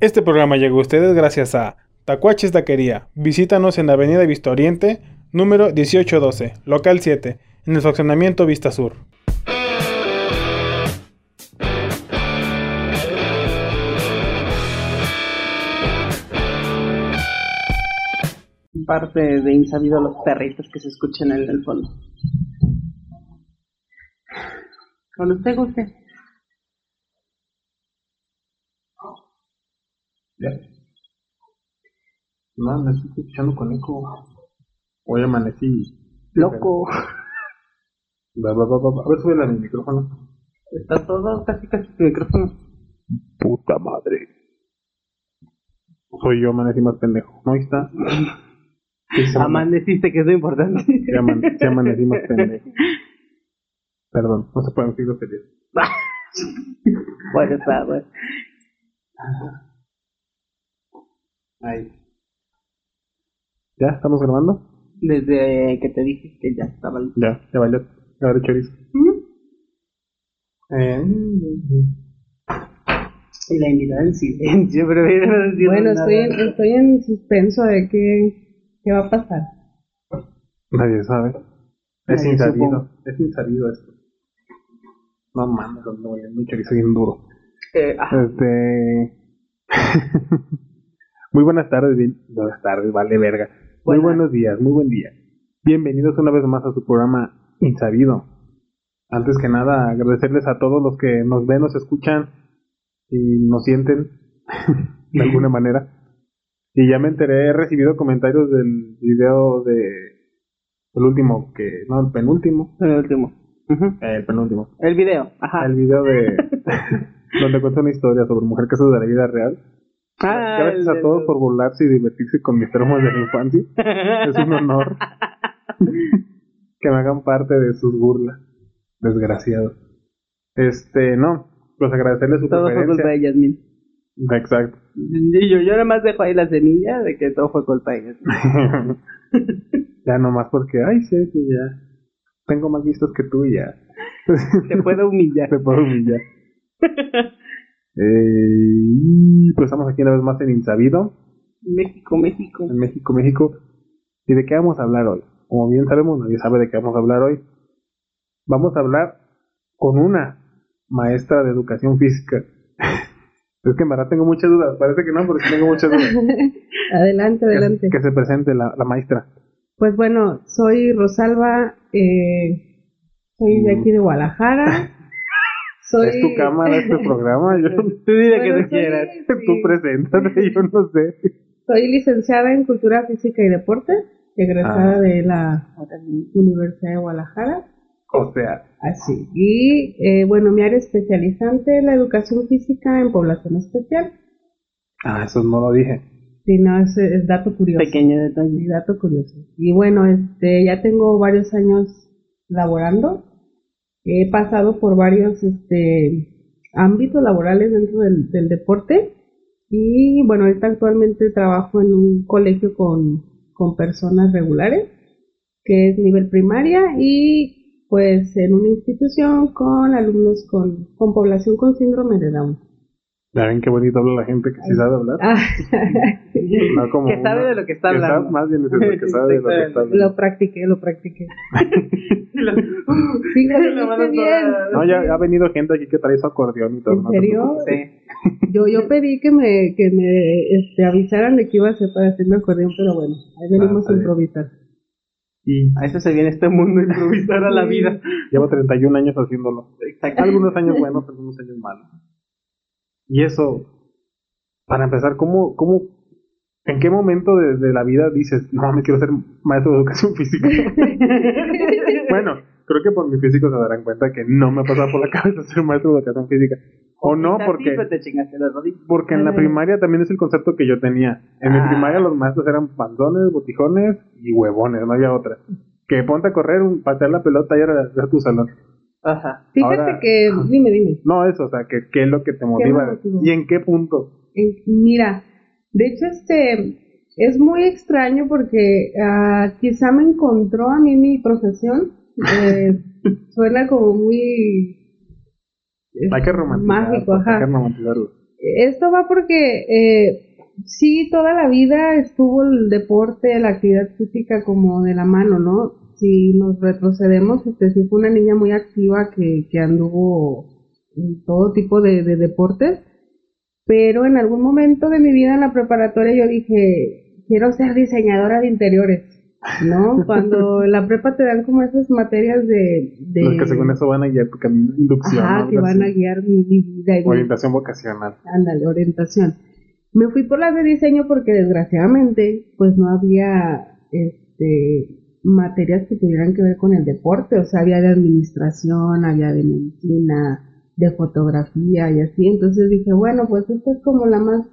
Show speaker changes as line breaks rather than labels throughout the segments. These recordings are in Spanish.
Este programa llegó a ustedes gracias a Tacuaches Taquería. Visítanos en la Avenida Vista Oriente, número 1812, local 7, en el fraccionamiento Vista Sur.
Parte de insabido los perritos que se escuchan en el fondo. Cuando usted guste.
Ya. No, me estoy escuchando con eco. Hoy amanecí.
Loco.
Va, va, va, va. A ver, sube mi micrófono.
Está todo casi casi tu micrófono.
Puta madre. Soy yo, amanecí más pendejo. ¿No ahí está? Sí,
Amaneciste, que es lo importante.
Sí, aman- sí amanecí más pendejo. Perdón, no se pueden decir groserías.
bueno, está, bueno.
Ahí. ¿Ya? ¿Estamos grabando?
Desde que te dije que ya estaba listo.
Ya, ya valió. Ya valió chorizo. Eh,
Y la invitada en silencio, pero no
Bueno,
nada.
estoy en, estoy en suspenso de qué, qué va a pasar.
nadie sabe. Es
Nadie
insabido.
supo.
Es insabido esto. No mames, no, es muy chorizo bien duro.
Eh, ah,
Este. muy buenas tardes, bien- buenas tardes, vale verga. Muy
Buenas.
buenos días, muy buen día. Bienvenidos una vez más a su programa Insabido. Antes que nada, agradecerles a todos los que nos ven, nos escuchan y nos sienten de alguna manera. Y ya me enteré, he recibido comentarios del video de el último que, no, el penúltimo,
el último.
El penúltimo,
El video, ajá.
el video de donde cuenta una historia sobre mujer casos de la vida real.
Ah,
Gracias
el
a todos por burlarse y divertirse con mis traumas de la infancia. Es un honor que me hagan parte de sus burlas. Desgraciados. Este, no, pues agradecerles su
Todo fue culpa de Yasmin.
Exacto.
Y yo, yo nada más dejo ahí la semilla de que todo fue culpa de Yasmin.
ya nomás porque, ay, sí, que ya tengo más vistos que tú y ya.
Te puedo humillar.
Te puedo humillar. Eh, y pues estamos aquí una vez más en Insabido.
México, México.
en México, México. ¿Y de qué vamos a hablar hoy? Como bien sabemos, nadie sabe de qué vamos a hablar hoy. Vamos a hablar con una maestra de educación física. es que en verdad tengo muchas dudas. Parece que no, porque tengo muchas dudas.
adelante, adelante.
Que, que se presente la, la maestra.
Pues bueno, soy Rosalba, eh, soy de aquí de Guadalajara. Soy,
Es tu cámara, este programa. Yo,
Tú dile
Bueno,
que tú quieras.
sí.
Tú preséntate, yo no sé.
Soy licenciada en Cultura Física y Deporte, egresada
Ah.
de la Universidad de Guadalajara.
O sea,
Así. Y eh, bueno, mi área especializante es la educación física en población especial.
ah, eso no lo dije.
Si no, es, es dato curioso.
Pequeño
Sí,
detalle.
dato curioso. Y bueno, este, ya tengo varios años laborando. He pasado por varios este, ámbitos laborales dentro del, del deporte. Y bueno, ahorita actualmente trabajo en un colegio con, con personas regulares, que es nivel primaria, y pues en una institución con alumnos con, con población con síndrome de Down.
Ya ven qué bonito habla la gente que sí sabe hablar.
Ah,
No como
Que sabe
uno
de lo que está
que sabe-
hablando.
más bien es eso, que sabe de lo que está hablando.
lo practiqué, lo practiqué. Sí, lo dijiste bien.
No, ya ha venido gente aquí que trae su acordeón y todo.
¿En serio?
Sí.
Yo, yo pedí que me, que me este, avisaran de qué iba a hacer para hacerme acordeón, pero bueno, ahí venimos
está
a improvisar.
Y
A eso se viene este mundo, improvisar a la vida.
llevo 31 años haciéndolo.
Exacto.
Algunos años buenos, algunos años malos. Y eso, para empezar, ¿cómo, cómo, en qué momento de, de la vida dices, no, me quiero ser maestro de educación física? bueno, creo que por mi físico se darán cuenta que no me pasa por la cabeza ser maestro de educación física. O no, porque...
Sí.
Porque en la primaria también es el concepto que yo tenía. En mi
Ah.
primaria los maestros eran panzones, botijones y huevones, no había otra. Que ponte a correr, un, patear la pelota y era era tu salón.
Ajá.
Fíjate
Ahora-
que, dime, dime.
No eso, o sea, que qué es lo que te motiva y en qué punto.
Eh, Mira, de hecho, este es muy extraño porque ah, quizá me encontró a mí mi profesión. eh, suena como muy eh,
Hay que romantizar.
mágico,
pues, Hay
ajá.
que romantizarlo.
Esto va porque eh, sí, toda la vida estuvo el deporte, la actividad física como de la mano, ¿no? Si nos retrocedemos, este, sí fue una niña muy activa que, que anduvo en todo tipo de, de deportes, pero en algún momento de mi vida en la preparatoria yo dije, quiero ser diseñadora de interiores. ¿no? Cuando en la prepa te dan como esas materias de... de
Los que según eso van a guiar tu camino inducción.
Ajá,
¿no?
que van a guiar mi, vida.
Orientación vocacional.
Ándale, orientación. Me fui por las de diseño porque desgraciadamente pues no había este materias que tuvieran que ver con el deporte, o sea, había de administración, había de medicina, de fotografía y así, entonces dije, bueno, pues esta es como la más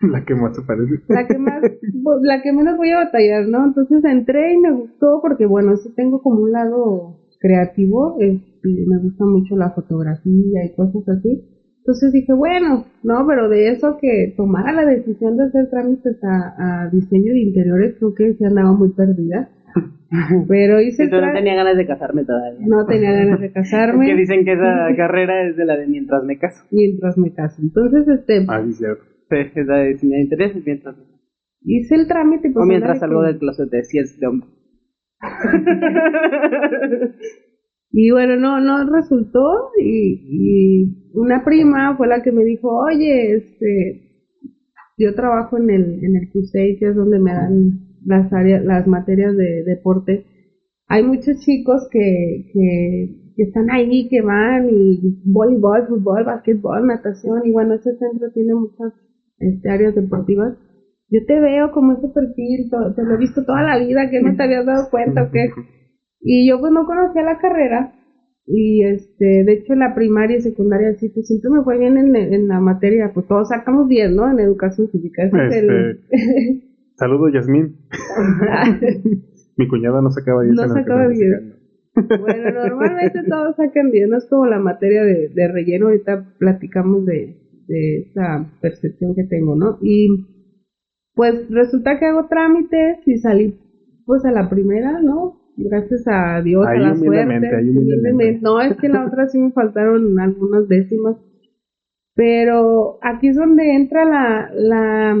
La que más se parece.
la que más, pues, la que menos voy a batallar, ¿no? Entonces entré y me gustó porque, bueno, sí tengo como un lado creativo, este, me gusta mucho la fotografía y cosas así. Entonces dije, bueno, no, pero de eso que tomara la decisión de hacer trámites a, a diseño de interiores, creo que sí andaba muy perdida. Pero hice el
Yo no tenía ganas de casarme todavía.
no tenía ganas de
Es que
casarme
dicen que esa carrera es de la de mientras me caso.
mientras me caso. Entonces, este,
Ah, sí, cierto.
Sí, es la de de interiores es mientras me caso.
hice el trámite y pues
O mientras salgo
que-
del closet de si es de hombre.
Y bueno, no, no resultó y, y una prima fue la que me dijo, oye, este, yo trabajo en el, en el CUSEI, que es donde me dan las áreas, las materias de deporte. Hay muchos chicos que, que, que están ahí, que van y voleibol, fútbol, basquetbol, natación y bueno, ese centro tiene muchas este, áreas deportivas. Yo te veo como ese perfil, te lo he visto toda la vida, que no te habías dado cuenta o qué. Y yo pues no conocía la carrera y este, de hecho la primaria y secundaria sí, pues siempre me fue bien en, en la materia, pues todos sacamos bien, ¿no? En educación física. Ese es el...
Saludos, Yasmín. Mi cuñada no sacaba 10
No
en
sacaba
educación
10.
física.
bueno, normalmente todos sacan bien, no es como la materia de, de relleno, ahorita platicamos de, de esa percepción que tengo, ¿no? Y pues resulta que hago trámites y salí pues a la primera, ¿no? Gracias a Dios,
Ahí
a la suerte.
ahí humildemente.
No, es que la otra sí me faltaron algunas décimas. Pero aquí es donde entra la, la,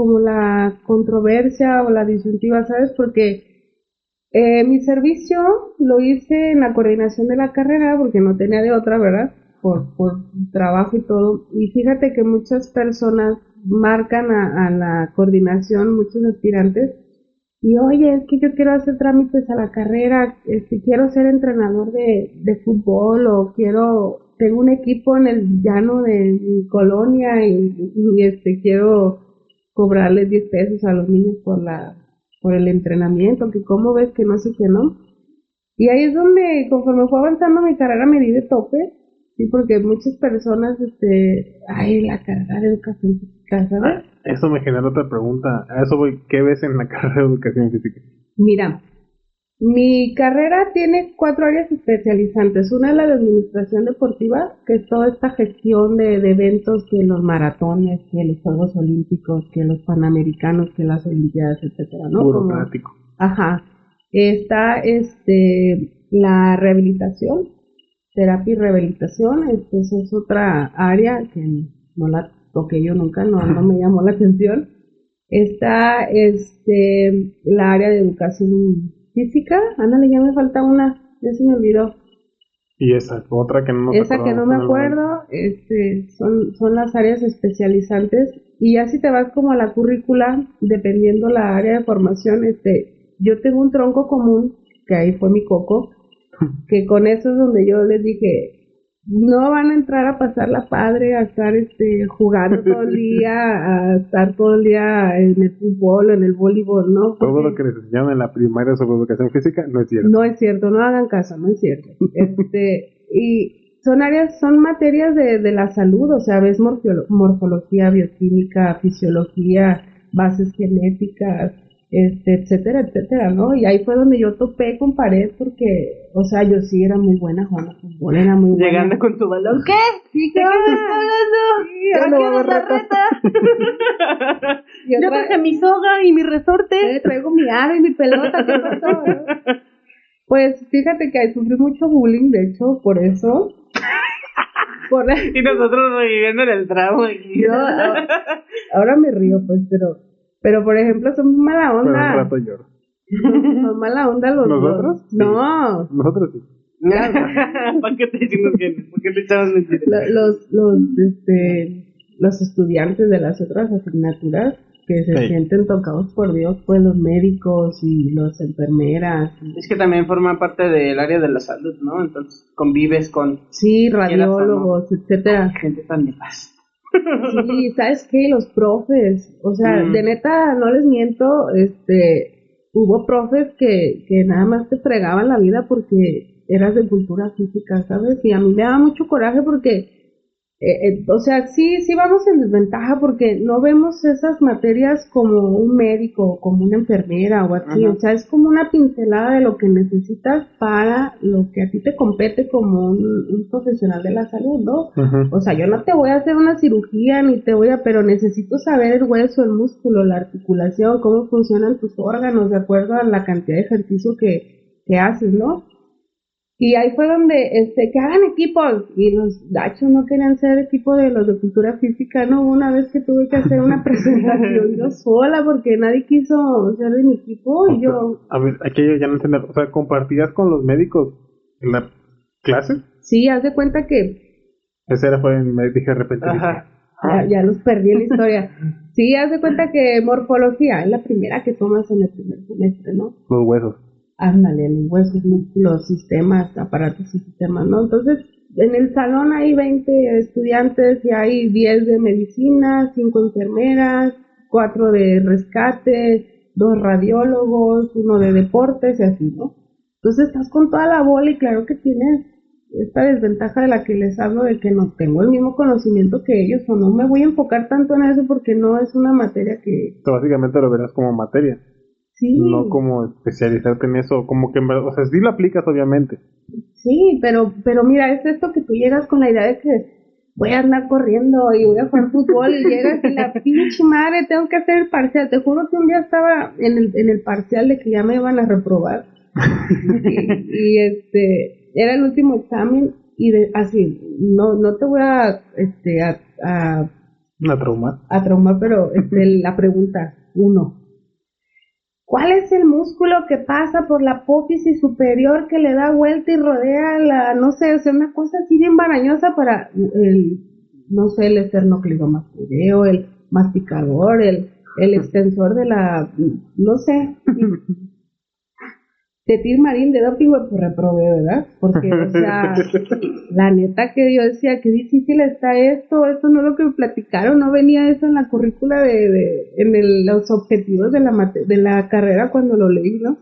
como la controversia o la disyuntiva, ¿sabes? Porque eh, mi servicio lo hice en la coordinación de la carrera porque no tenía de otra, ¿verdad? Por, por trabajo y todo. Y fíjate que muchas personas marcan a, la coordinación, muchos aspirantes, y oye, es que yo quiero hacer trámites a la carrera, este, quiero ser entrenador de, de fútbol o quiero, tengo un equipo en el llano de colonia y, y, este, quiero cobrarles 10 pesos a los niños por la por el entrenamiento, que cómo ves que no sé qué no. Y ahí es donde, conforme fue avanzando mi carrera, me di de tope, sí, porque muchas personas, este, ay, la carrera de educación física, ¿sabes?
Eso me genera otra pregunta. A eso voy. ¿Qué ves en la carrera de educación física?
Mira, mi carrera tiene cuatro áreas especializantes. Una es la de administración deportiva, que es toda esta gestión de, de eventos, que los maratones, que los Juegos Olímpicos, que los Panamericanos, que las Olimpiadas, etcétera, ¿no?
Burocrático.
Ajá. Está este la rehabilitación, terapia y rehabilitación, este, esa es otra área que no la toqué yo nunca, no, no me llamó la atención. Está este la área de educación física, ándale, ya me falta una, ya se me olvidó.
Y esa, otra que no nos
Esa que no me acuerdo, este, son, son las áreas especializantes. Y ya si te vas como a la currícula, dependiendo la área de formación, este, yo tengo un tronco común, que ahí fue mi coco, que con eso es donde yo les dije, no van a entrar a pasar la padre, a estar este, jugando todo el día, a estar todo el día en el fútbol, en el voleibol, ¿no?
Todo lo que les enseñaron en la primaria sobre educación física no es cierto.
no es cierto, no hagan caso, no es cierto. Este, y son áreas, son materias de, de la salud, o sea, ves morfolo- morfología, bioquímica, fisiología, bases genéticas, este, etcétera, etcétera, ¿no? Y ahí fue donde yo topé con pared porque, o sea, yo sí era muy buena jugando fútbol, era muy buena.
Llegando con tu balón. ¿Qué?
Sí, ¿qué
¿De qué me estás
Sí,
hablando?
Ya no va a
¿A
haber
qué reta? Yo traje mi soga y mi resorte.
Traigo mi aro y mi pelota, ¿qué pasó? no? Pues fíjate que sufrí mucho bullying, de hecho, por eso. por
Y nosotros reviviendo en el trauma. aquí.
Yo, ahora, ahora me río, pues, pero, pero por ejemplo, son mala
Pero un
onda.
rato lloro.
Son mala onda los
¿Nosotros?
dos. No,
Nosotros sí.
¿Para qué te decimos que no? ¿Por qué te echamos mentiras?
lo- los, los, este, los estudiantes de las otras asignaturas que se
Sí.
sienten tocados por Dios, pues los médicos y las enfermeras.
Es que también forma parte del área de la salud, ¿no? Entonces convives con
Sí, radiólogos, etcétera.
gente tan nefasta.
Sí, ¿sabes qué? Los profes, o sea,
Mm.
de neta, no les miento, este, hubo profes que, que nada más te fregaban la vida porque eras de cultura física, ¿sabes? Y a mí me daba mucho coraje porque, eh, eh, o sea, sí, sí vamos en desventaja porque no vemos esas materias como un médico, como una enfermera o así,
Ajá.
o sea, es como una pincelada de lo que necesitas para lo que a ti te compete como un, un profesional de la salud, ¿no? O sea, yo no te voy a hacer una cirugía ni te voy a, pero necesito saber el hueso, el músculo, la articulación, cómo funcionan tus órganos de acuerdo a la cantidad de ejercicio que, que haces, ¿no? Y ahí fue donde, este, que hagan equipos. Y los gachos no querían ser equipo de los de cultura física, ¿no? Una vez que tuve que hacer una presentación yo sola porque nadie quiso ser de mi equipo y yo,
A ver, aquí yo ya no entiendo. O sea, ¿compartías con los médicos en la clase?
sí, haz de cuenta que
Esa era fue, me dije de repente.
Ajá.
Ya, ya los perdí en la historia. Sí, haz de cuenta que morfología es la primera que tomas en el primer semestre, ¿no?
Los huesos.
Ándale, los huesos, músculos, sistemas, aparatos y sistemas, ¿no? Entonces, en el salón hay 20 estudiantes y hay 10 de medicina, 5 enfermeras, 4 de rescate, 2 radiólogos, uno de deportes y así, ¿no? Entonces estás con toda la bola y claro que tienes esta desventaja de la que les hablo de que no tengo el mismo conocimiento que ellos o no me voy a enfocar tanto en eso porque no es una materia que
básicamente lo verás como materia.
Sí
No como especializarte en eso. Como que en verdad. O sea, sí lo aplicas, obviamente.
sí pero pero mira es esto que tú llegas con la idea de que voy a andar corriendo y voy a jugar fútbol y llegas y la pinche madre tengo que hacer el parcial te juro que un día estaba en el en el parcial de que ya me iban a reprobar y, y, este era el último examen y de, así no no te voy a este a, a
Una trauma.
a traumar, pero este, la pregunta, uno. ¿Cuál es el músculo que pasa por la apófisis superior que le da vuelta y rodea la, no sé, o sea, una cosa así bien barañosa para el, no sé, el esternocleidomastoideo, el masticador, el, el extensor de la, no sé, Tetir Marín de doping, güey, pues reprobé, ¿verdad? Porque, o sea, la neta que yo decía, qué difícil está esto, esto no es lo que me platicaron, no venía eso en la currícula de, de en el- los objetivos de la, mate- de la carrera cuando lo leí, ¿no?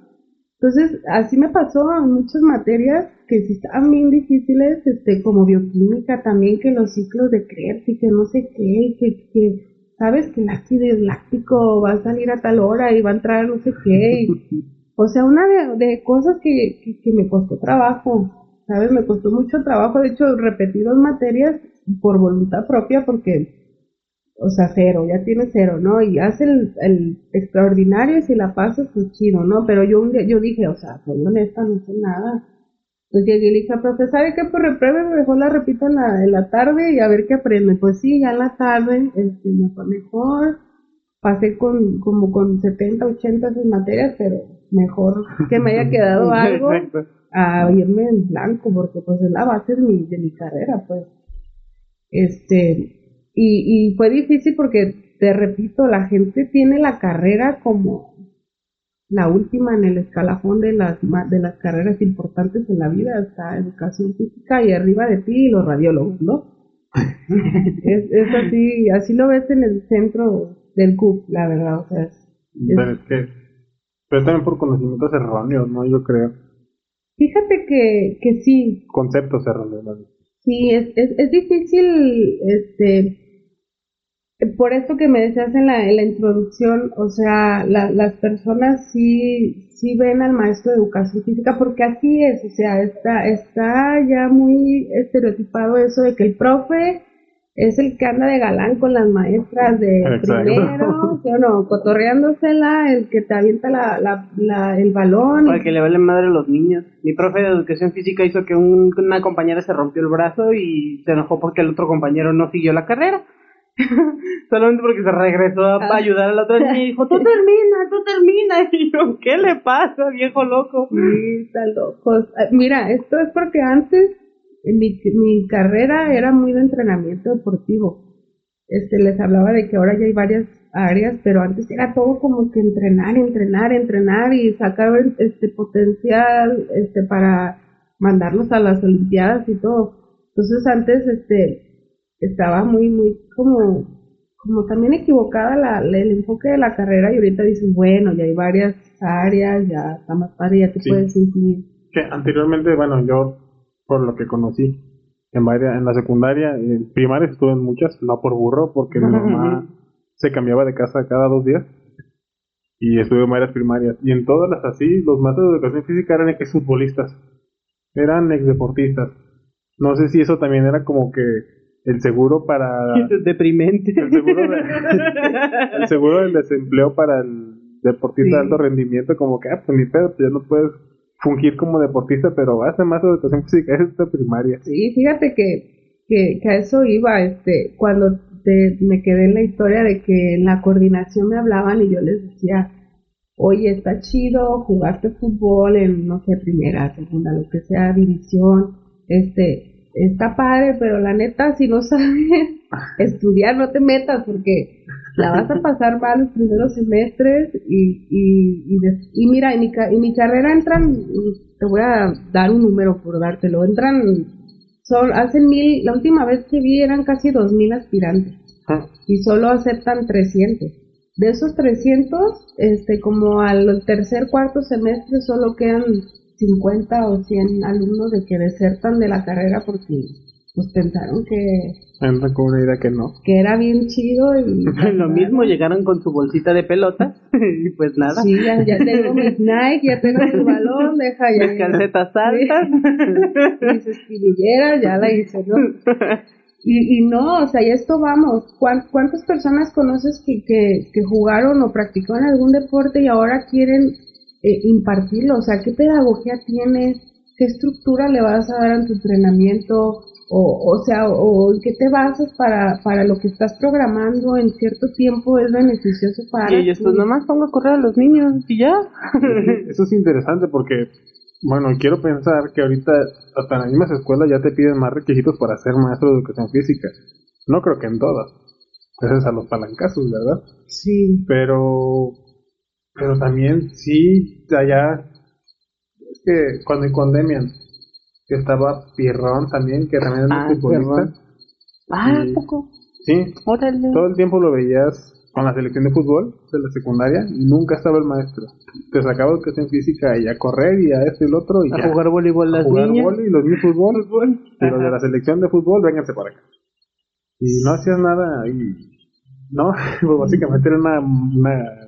Entonces, así me pasó en muchas materias que sí estaban bien difíciles, este, como bioquímica también, que los ciclos de Krebs y que no sé qué, y que, que, sabes que el ácido láctico va a salir a tal hora y va a entrar no sé qué, y, o sea, una de, cosas que, que, me costó trabajo, ¿sabes? Me costó mucho trabajo, de hecho, repetí dos materias por voluntad propia porque, o sea, cero, ya tienes cero, ¿no? Y hace el, el extraordinario y si la pasas, pues chido, ¿no? Pero yo un día, yo dije, o sea, soy honesta, no sé nada. Entonces llegué y le dije, profe, ¿sabe qué? Pues repruebe, mejor la repito en la, en la tarde y a ver qué aprende. Pues sí, ya en la tarde este, me fue mejor. Pasé con como con 70, 80 esas materias, pero mejor que me haya quedado algo a irme en blanco, porque pues es la base de mi, de mi carrera, pues. Este, y, y fue difícil porque, te repito, la gente tiene la carrera como la última en el escalafón de las, de las carreras importantes en la vida, está educación física y arriba de ti los radiólogos, ¿no? es, es así, así lo ves en el centro del CUP, la verdad, o sea, es-
Pero es que. Pero también por conocimientos erróneos, ¿no? Yo creo.
fíjate que, que sí,
Conceptos erróneos, ¿no?
Sí, es, es, es difícil, este, por esto que me decías en la, en la introducción, o sea, la- las personas sí, sí ven al maestro de educación física porque así es, o sea, está, está ya muy estereotipado eso de que el profe es el que anda de galán con las maestras de
Exacto.
primero, ¿sí o no? Cotorreándosela, el que te avienta la, la, la- el balón.
Para que le valen madre a los niños. Mi profe de educación física hizo que un- una compañera se rompió el brazo y se enojó porque el otro compañero no siguió la carrera. Solamente porque se regresó a
Ah.
ayudar a la otra niña y dijo, tú termina, tú termina. Y yo, ¿qué le pasa, viejo loco?
Sí, están locos. Ah, Mira, esto es porque antes mi, mi carrera era muy de entrenamiento deportivo. Este, les hablaba de que ahora ya hay varias áreas, pero antes era todo como que entrenar, entrenar, entrenar y sacar este potencial este para mandarlos a las olimpiadas y todo. Entonces antes este estaba muy muy como como también equivocada la, la- el enfoque de la carrera y ahorita dices, bueno, ya hay varias áreas, ya está más padre, ya te
Sí.
puedes incluir.
Que anteriormente, bueno, yo, por lo que conocí, en varias, en la secundaria, en primaria estuve en muchas, no por burro, porque mi mamá se cambiaba de casa cada dos días. Y estuve en varias primarias. Y en todas las así, los maestros de educación física eran exfutbolistas. Eran exdeportistas. No sé si eso también era como que el seguro para...
Es deprimente.
El seguro, de- el seguro del desempleo para el deportista de alto rendimiento, como que, ah, pues ni pedo, pues ya no puedes fungir como deportista, pero a más educación física, es esta primaria.
Sí, fíjate que, que, que a eso iba, este, cuando te, me quedé en la historia de que en la coordinación me hablaban y yo les decía, oye, está chido, jugaste fútbol en, no sé, primera, segunda, lo que sea, división, este, está padre, pero la neta, si no sabes estudiar, no te metas porque la vas a pasar mal los primeros semestres y, y, y, y mira, en mi, ca- en mi carrera entran, te voy a dar un número por dártelo, entran, son, hacen mil, la última vez que vi eran casi dos mil aspirantes y solo aceptan 300. De esos 300, este, como al tercer, cuarto semestre solo quedan 50 o 100 alumnos de que desertan de la carrera porque pues pensaron que,
Entra con una idea que no.
que era bien chido y
Lo mismo, llegaron con su bolsita de pelota y pues nada.
Sí, ya, ya tengo mis Nike, ya tengo mi balón, deja ya.
Mis calcetas altas.
mis espinilleras, ya la hice, ¿no? Y, y no, o sea, y esto vamos, ¿cuán- ¿cuántas personas conoces que, que, que jugaron o practicaron algún deporte y ahora quieren eh, impartirlo? O sea, ¿qué pedagogía tienes? ¿Qué estructura le vas a dar a tu entrenamiento? O, o sea, o en qué te basas para, para lo que estás programando en cierto tiempo es beneficioso para
Y ellos, pues nomás pongo a correr a los niños y ya.
Eso es interesante porque, bueno, quiero pensar que ahorita hasta en las mismas escuelas ya te piden más requisitos para ser maestro de educación física. No creo que en todas. Gracias a los palancazos, ¿verdad?
Sí.
Pero, pero también sí, allá, es que cuando en Condemian, que estaba Pierrón también, que también era
Ah,
un futbolista.
Ah, poco.
Sí,
Órale.
todo el tiempo lo veías con la selección de fútbol de la secundaria y nunca estaba el maestro. Te sacaba educación física y a correr y a esto y lo otro y
A
ya.
jugar voleibol
A
las
jugar
niñas.
vóley y los niños fútbol, y los de la selección de fútbol, vénganse para acá. Y no hacías nada y no, pues básicamente era una, una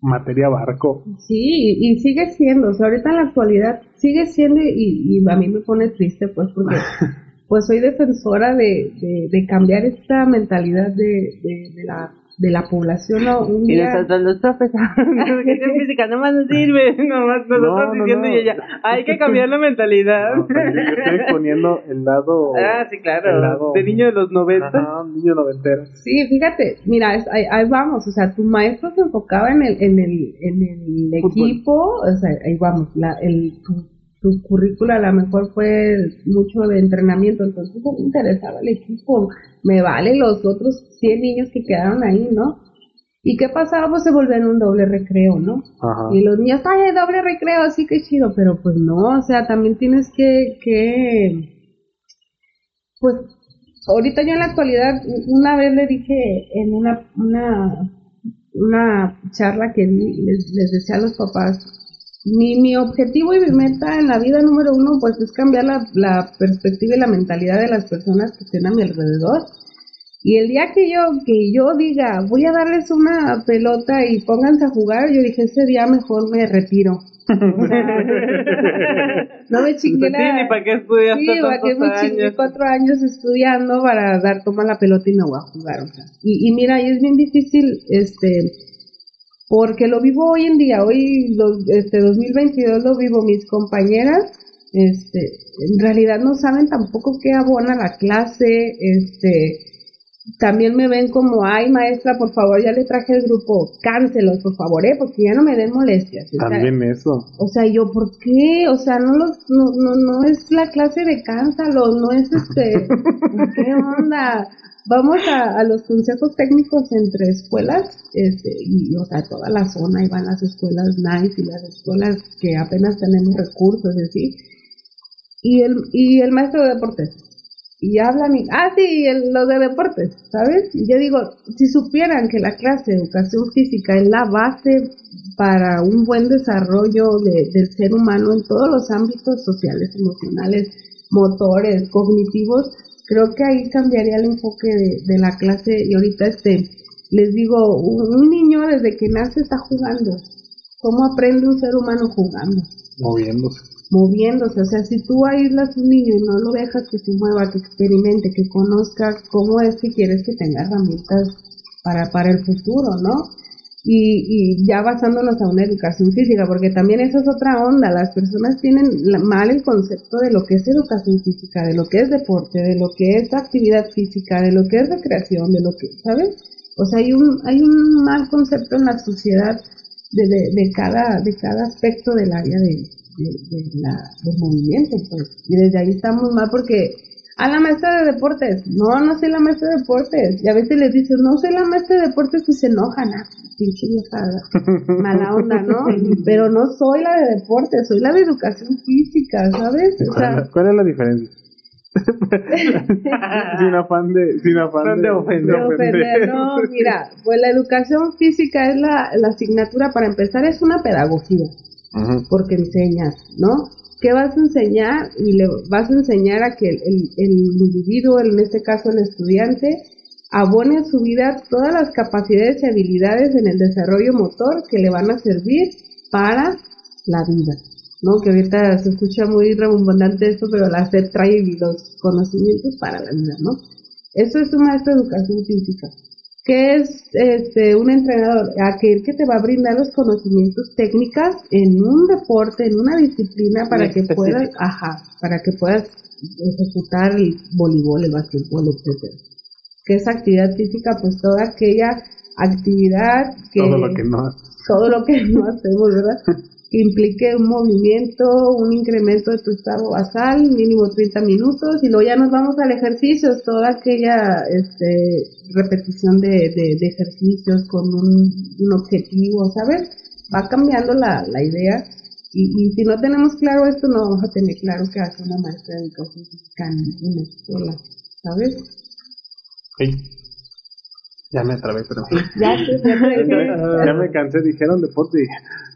materia barco.
Sí, y, y sigue siendo, o sea, ahorita en la actualidad sigue siendo y, y a mí me pone triste pues porque pues soy defensora de, de, de cambiar esta mentalidad de, de, de la, de la población. ¿no? Un
Y
día-
nosotros los profes, educación física nomás no sirve, nomás nosotros
No, no,
diciendo
no.
y ella, hay que cambiar la mentalidad.
No, también yo estoy exponiendo el lado.
ah, sí,
el
claro,
lado-
de niño de los 90.
Ajá, un niño noventero.
Sí, fíjate, mira, es- ahí, ahí vamos, o sea, tu maestro se enfocaba en el, en el, en el
Fútbol.
equipo, o sea, ahí vamos, la, el, tu, tu currícula a lo mejor fue mucho de entrenamiento, entonces mí me interesaba el equipo, me vale los otros 100 niños que quedaron ahí, ¿no? ¿Y qué pasaba? Pues se volvían un doble recreo, ¿no?
Ajá.
Y los niños, ay, doble recreo, sí que chido, pero pues no, o sea, también tienes que, que, pues, ahorita yo en la actualidad, una vez le dije en una, una, una charla que les, les decía a los papás, mi, mi objetivo y mi meta en la vida número uno, pues, es cambiar la, la perspectiva y la mentalidad de las personas que estén a mi alrededor. Y el día que yo, que yo diga, voy a darles una pelota y pónganse a jugar, yo dije, ese día mejor me retiro. no me chingué
Pues sí, ni para qué estudiaste
Sí, para que me chingué
años.
cuatro años estudiando para dar toma la pelota y me voy a jugar, o sea. Y, y mira, y es bien difícil, este, porque lo vivo hoy en día, hoy, lo- este, 2022 lo vivo, mis compañeras, este, en realidad no saben tampoco qué abona la clase, este, también me ven como, ay maestra, por favor, ya le traje el grupo, cáncelos, por favor, eh, porque ya no me den molestias.
También eso.
o sea, yo, ¿por qué? O sea, no los, no, no, no es la clase de cántalo, no es este, ¿qué onda? Vamos a, a los consejos técnicos entre escuelas, este, y, o sea, toda la zona, y van las escuelas nice y las escuelas que apenas tenemos recursos, así. Y el, y el maestro de deportes. Y hablan y, ah, sí, los de deportes, ¿sabes? Y yo digo, si supieran que la clase de educación física es la base para un buen desarrollo de- del ser humano en todos los ámbitos sociales, emocionales, motores, cognitivos, creo que ahí cambiaría el enfoque de, de la clase y ahorita este les digo, un, un niño desde que nace está jugando. ¿Cómo aprende un ser humano jugando?
Moviéndose.
Moviéndose. O sea, si tú aíslas a un niño y no lo dejas que se mueva, que experimente, que conozca cómo es que quieres que tenga herramientas para, para el futuro, ¿no? Y, y ya basándonos a una educación física, porque también esa es otra onda. Las personas tienen mal el concepto de lo que es educación física, de lo que es deporte, de lo que es actividad física, de lo que es recreación, de lo que, ¿sabes? O sea, hay un, hay un mal concepto en la sociedad de, de, de cada, de cada aspecto del área de, de, de la, del movimiento, pues. Y desde ahí estamos mal porque, a la maestra de deportes, no, no soy la maestra de deportes. Y a veces les dices, no soy la maestra de deportes y se enojan, ah, pinche vieja, mala onda, ¿no? Pero no soy la de deportes, soy la de educación física, ¿sabes? O
¿Cuál, es
sea,
la- cuál es la diferencia? sin afán de, sin afán
De ofender.
de ofender, no, mira, pues la educación física es la, la asignatura, para empezar, es una pedagogía. Porque enseñas, ¿no? ¿Qué vas a enseñar? Y le vas a enseñar a que el, individuo, en este caso el estudiante, abone a su vida todas las capacidades y habilidades en el desarrollo motor que le van a servir para la vida, ¿no? Que ahorita se escucha muy rebundante esto, pero la SEP trae los conocimientos para la vida, ¿no? Eso es un maestro de educación física. ¿Qué es este, un entrenador? Aquel que te va a brindar los conocimientos técnicas en un deporte, en una disciplina para
Muy
que
específico.
puedas, ajá, para que puedas ejecutar el voleibol, el basquetbol, etcétera. ¿Qué es actividad física? Pues toda aquella actividad que
Todo lo que no.
todo lo que no hacemos, ¿verdad? Que implique un movimiento, un incremento de tu estado basal, mínimo 30 minutos, y luego ya nos vamos al ejercicio, toda aquella este, repetición de, de, de ejercicios con un, un objetivo, ¿sabes? Va cambiando la, la idea, y, y si no tenemos claro esto, no vamos a tener claro que hace una maestra de educación física en una escuela, ¿sabes?
Ey. Ya me atrapé, pero.
Ya, te- ya te dejé.
ya me cansé, dijeron deporte.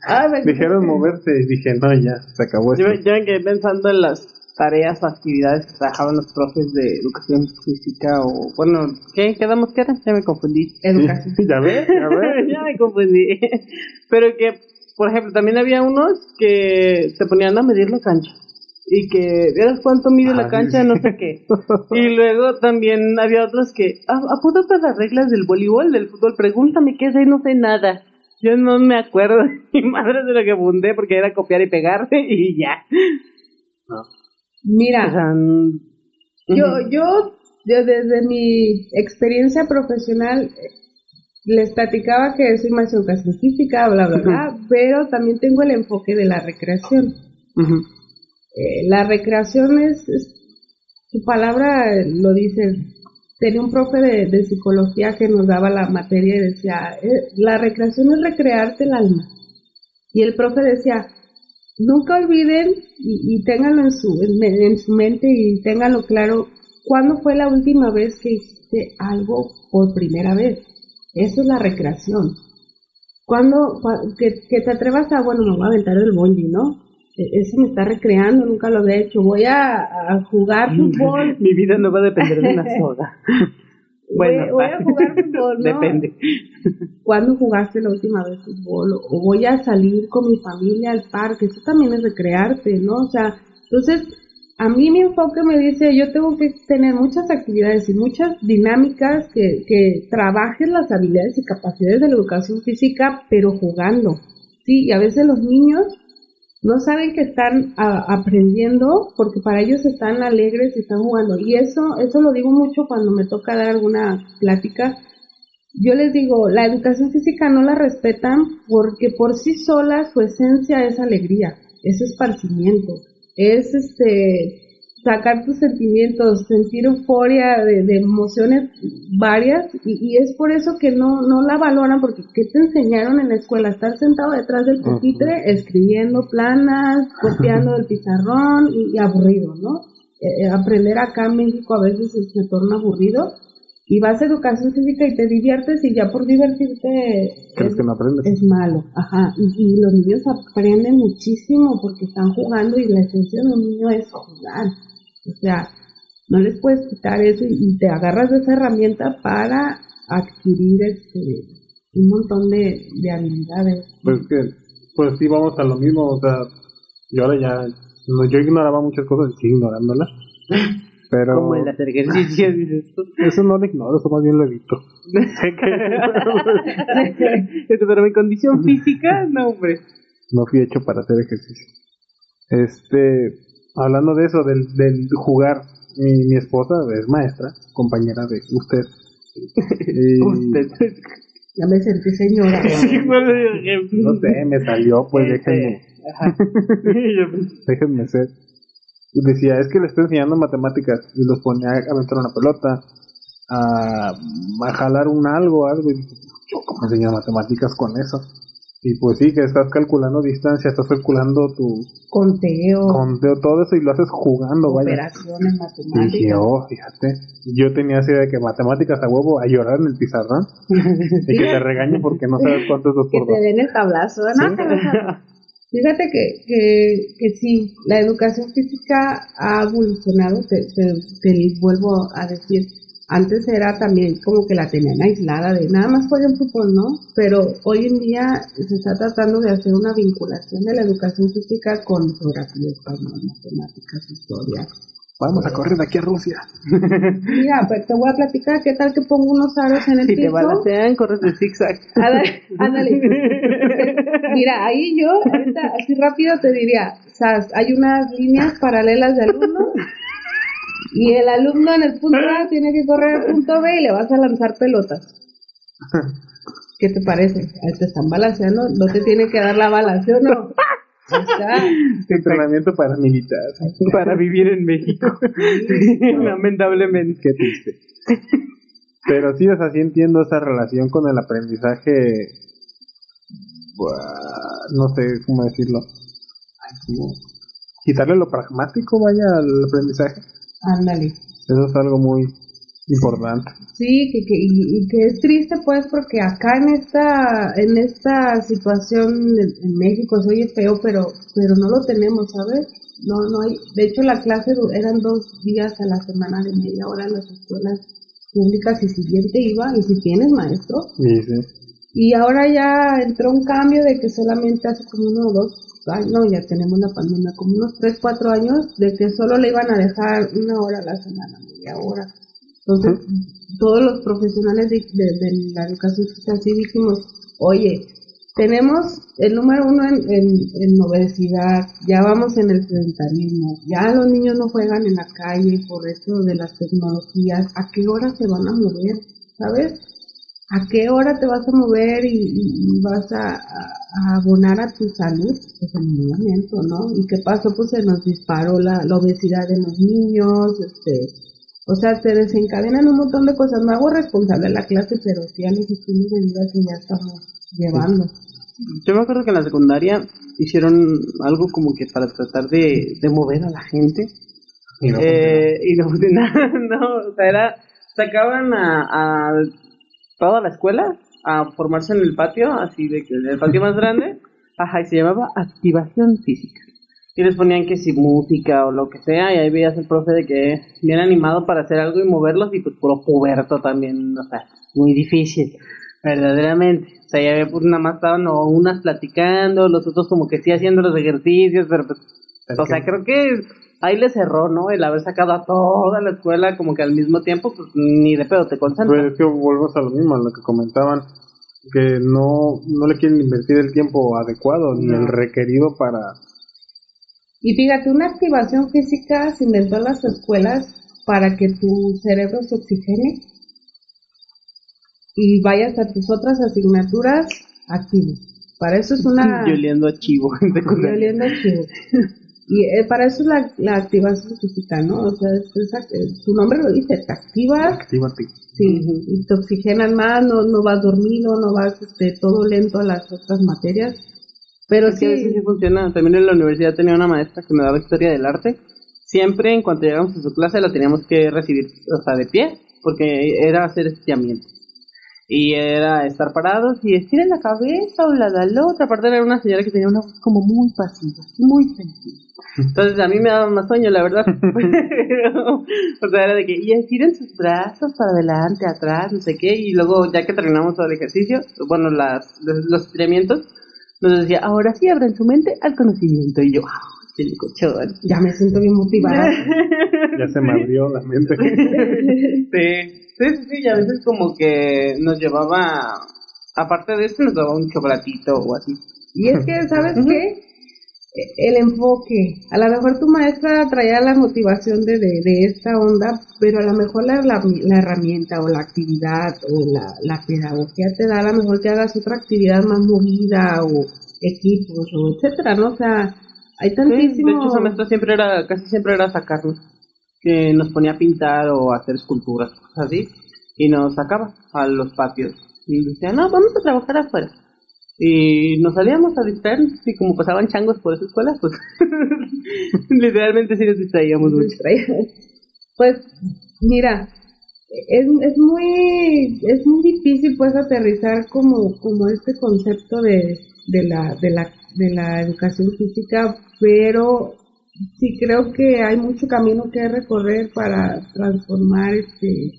Ah, me-
Dijeron moverse y dije, no, ya, se acabó
Yo,
esto.
yo me quedé pensando en las tareas o actividades que trabajaban los profes de educación física o, bueno, ¿qué? ¿Quedamos que era? Ya me confundí.
Educación.
Ya ves, ya ves.
ya me confundí. Pero que, por ejemplo, también había unos que se ponían a medir la cancha. Y que vieras cuánto mide la
Ah,
cancha, no sé qué. Y luego también había otros que, "Ah, apúntate las reglas del voleibol, del fútbol, pregúntame qué sé, no sé nada. Yo no me acuerdo ni madre de lo que apunté porque era copiar y pegar y ya.
Mira,
O sea, mm,
Yo, yo, yo desde mi experiencia profesional, eh, les platicaba que soy de educación física, bla, bla, bla, pero también tengo el enfoque de la recreación. Eh, la recreación es, es- su palabra eh, lo dice. Tenía un profe de, de psicología que nos daba la materia y decía, eh, la recreación es recrearte el alma. Y el profe decía, nunca olviden y, y ténganlo en su, en, en su mente y ténganlo claro, ¿cuándo fue la última vez que hiciste algo por primera vez? Eso es la recreación. Cuando, cua- que, que te atrevas a, bueno, me voy a aventar el bungee, ¿no? E- Eso me está recreando, nunca lo había hecho. Voy a, a jugar fútbol.
Mi vida no va a depender de una soga. Bueno,
voy, voy a jugar fútbol, ¿no?
Depende.
¿Cuándo jugaste la última vez fútbol? O voy a salir con mi familia al parque. Eso también es recrearte, ¿no? O sea, entonces, a mí mi enfoque me dice, yo tengo que tener muchas actividades y muchas dinámicas que, que trabajen las habilidades y capacidades de la educación física, pero jugando. Sí, y a veces los niños no saben que están aprendiendo porque para ellos están alegres y están jugando. Y eso, eso lo digo mucho cuando me toca dar alguna plática. Yo les digo, la educación física no la respetan porque por sí sola su esencia es alegría, es esparcimiento, es este sacar tus sentimientos, sentir euforia de, de emociones varias y, y es por eso que no, no la valoran porque ¿qué te enseñaron en la escuela? Estar sentado detrás del pupitre escribiendo planas, copiando del pizarrón y, y aburrido, ¿no? Eh, eh, aprender acá en México a veces se, se torna aburrido y vas a educación física y te diviertes y ya por divertirte
¿Crees
es,
que no aprendes?
es malo, ajá, y, y los niños aprenden muchísimo porque están jugando y la esencia de un niño es jugar, o sea, no les puedes quitar eso y, te agarras de esa herramienta para adquirir este un montón de, de habilidades.
Pues que, pues sí, vamos a lo mismo, o sea, yo ahora ya, no, yo ignoraba muchas cosas y sigo ignorándolas, pero
Como el hacer ejercicio, dices tú.
eso no lo ignoro, eso más bien lo evito.
Pero mi condición física, no, hombre.
no fui hecho para hacer ejercicio. Este, hablando de eso, del, del jugar, mi, mi esposa es maestra, compañera de usted. Y,
Usted.
Ya me sentí señora.
Sí, ¿cuál es el ejemplo?
No sé, me salió, pues
Este,
déjenme,
pues,
déjenme ser. Y decía, es que le estoy enseñando matemáticas. Y los ponía a aventar una pelota, a, a jalar un algo, algo. Y dije, yo cómo enseño matemáticas con eso. Y pues sí, que estás calculando distancia, estás calculando tu
Conteo,
conteo, todo eso y lo haces jugando, vaya.
operaciones
Y dije,
matemáticas.
oh, fíjate, yo tenía esa idea de que matemáticas a huevo, a llorar en el pizarrón, y que te regañe porque no sabes cuánto es dos
que
por
te
dos.
den el tablazo. No,
Sí.
te Fíjate que, que, que sí, la educación física ha evolucionado, te, te, te vuelvo a decir, antes era también como que la tenían aislada de nada más jueguen fútbol, ¿no? Pero hoy en día se está tratando de hacer una vinculación de la educación física con geografía, español, matemáticas, historia.
Vamos a correr de aquí a Rusia.
Mira, pues te voy a platicar qué tal que pongo unos aros en el
Si te
piso.
balancean, corres de zigzag.
Ándale, ándale. Mira, ahí yo, ahorita, así rápido te diría, Sas, hay unas líneas paralelas de alumnos y el alumno en el punto A tiene que correr al punto B y le vas a lanzar pelotas. ¿Qué te parece? Ahí te están balanceando, no te tiene que dar la bala, ¿sí o no?
Entrenamiento para militar.
Para vivir en México. Lamentablemente.
Qué triste. Pero sí, o sea, sí entiendo esa relación con el aprendizaje. buah, No sé cómo decirlo. Ay, Quitarle lo pragmático, vaya, al aprendizaje.
Ándale.
Eso es algo muy importante.
Sí, que, que, y, y que es triste pues porque acá en esta en esta situación en, México se oye feo, pero pero no lo tenemos, ¿sabes? No no hay, de hecho la clase eran dos días a la semana de media hora en las escuelas públicas y si bien te iba y si tienes maestro
Y sí.
y ahora ya entró un cambio de que solamente hace como uno o dos no, ya tenemos la pandemia, como unos tres, cuatro años, de que solo le iban a dejar una hora a la semana, media hora. Entonces, todos los profesionales de, de- de la educación física sí dijimos, oye, tenemos el número uno en, en, en obesidad, ya vamos en el sedentarismo, ya los niños no juegan en la calle por esto de las tecnologías, ¿a qué hora se van a mover? ¿Sabes? ¿A qué hora te vas a mover y, y vas a, a- a abonar a tu salud? Pues el movimiento, ¿no? ¿Y qué pasó? Pues se nos disparó la, la obesidad en los niños, este, o sea, se desencadenan un montón de cosas. Me hago responsable de la clase, pero sí a los estilos de vida que ya estamos llevando.
Yo me acuerdo que en la secundaria hicieron algo como que para tratar de, de mover a la gente.
Y no
Eh, y no no, o sea, era, sacaban a, a toda la escuela a formarse en el patio, así de que en el patio más grande, ajá, y se llamaba activación física. y les ponían que si música o lo que sea, y ahí veías el profe de que bien animado para hacer algo y moverlos, y pues puro puberto también, o sea, muy difícil, verdaderamente. O sea, ya pues nada más estaban o unas platicando, los otros como que sí haciendo los ejercicios, pero pues, o sea, creo que ahí les cerró, ¿no? El haber sacado a toda la escuela como que al mismo tiempo, pues ni de pedo te concentras.
Pues es que volvemos a lo mismo, a lo que comentaban, que no, no le quieren invertir el tiempo adecuado ni el requerido para
y fíjate, una activación física se inventó en las escuelas para que tu cerebro se oxigene y vayas a tus otras asignaturas activo. Para eso es una...
Yo oliendo a chivo.
Yo oliendo a chivo. Y eh, para eso es la, la, activación física, ¿no? O sea, su nombre lo dice, te activas.
Actívate.
Sí, y te oxigenan más, no, no vas dormido, no vas este, todo lento a las otras materias
pero sí, sí funciona. También en la universidad tenía una maestra que me daba historia del arte. Siempre, en cuanto llegamos a su clase, la teníamos que recibir, o sea, de pie, porque era hacer estiramiento. Y era estar parados y estiren la cabeza o la da la otra. Aparte, era una señora que tenía una voz como muy pasiva, muy tranquila. Entonces, a mí me daba más sueño, la verdad. o sea, era de que, y estiren sus brazos para adelante, atrás, no sé qué. Y luego, ya que terminamos todo el ejercicio, bueno, las, los estiramientos, nos decía, ahora sí abran su mente al conocimiento. Y yo, el cochón.
Ya me siento bien motivada.
ya se me abrió la mente.
sí, sí, sí, y a veces como que nos llevaba, aparte de eso, nos daba un chocolatito o así.
Y es que, ¿sabes qué? el enfoque. A lo mejor tu maestra traía la motivación de, de, esta onda, pero a lo mejor la, la, herramienta o la actividad o la, la, pedagogía te da a lo mejor que hagas otra actividad más movida o equipos o etcétera, ¿no? O sea, hay tantísimo...
de hecho, esa maestra siempre era, casi siempre era sacarnos, que nos ponía a pintar o a hacer esculturas, cosas así, y nos sacaba a los patios. Y decía, no, vamos a trabajar afuera y nos salíamos a distraernos y como pasaban changos por esa escuela, pues literalmente sí nos distraíamos mucho.
Pues mira, es, es muy es muy difícil pues aterrizar como como este concepto de, de la de la de la educación física, pero sí creo que hay mucho camino que recorrer para transformar este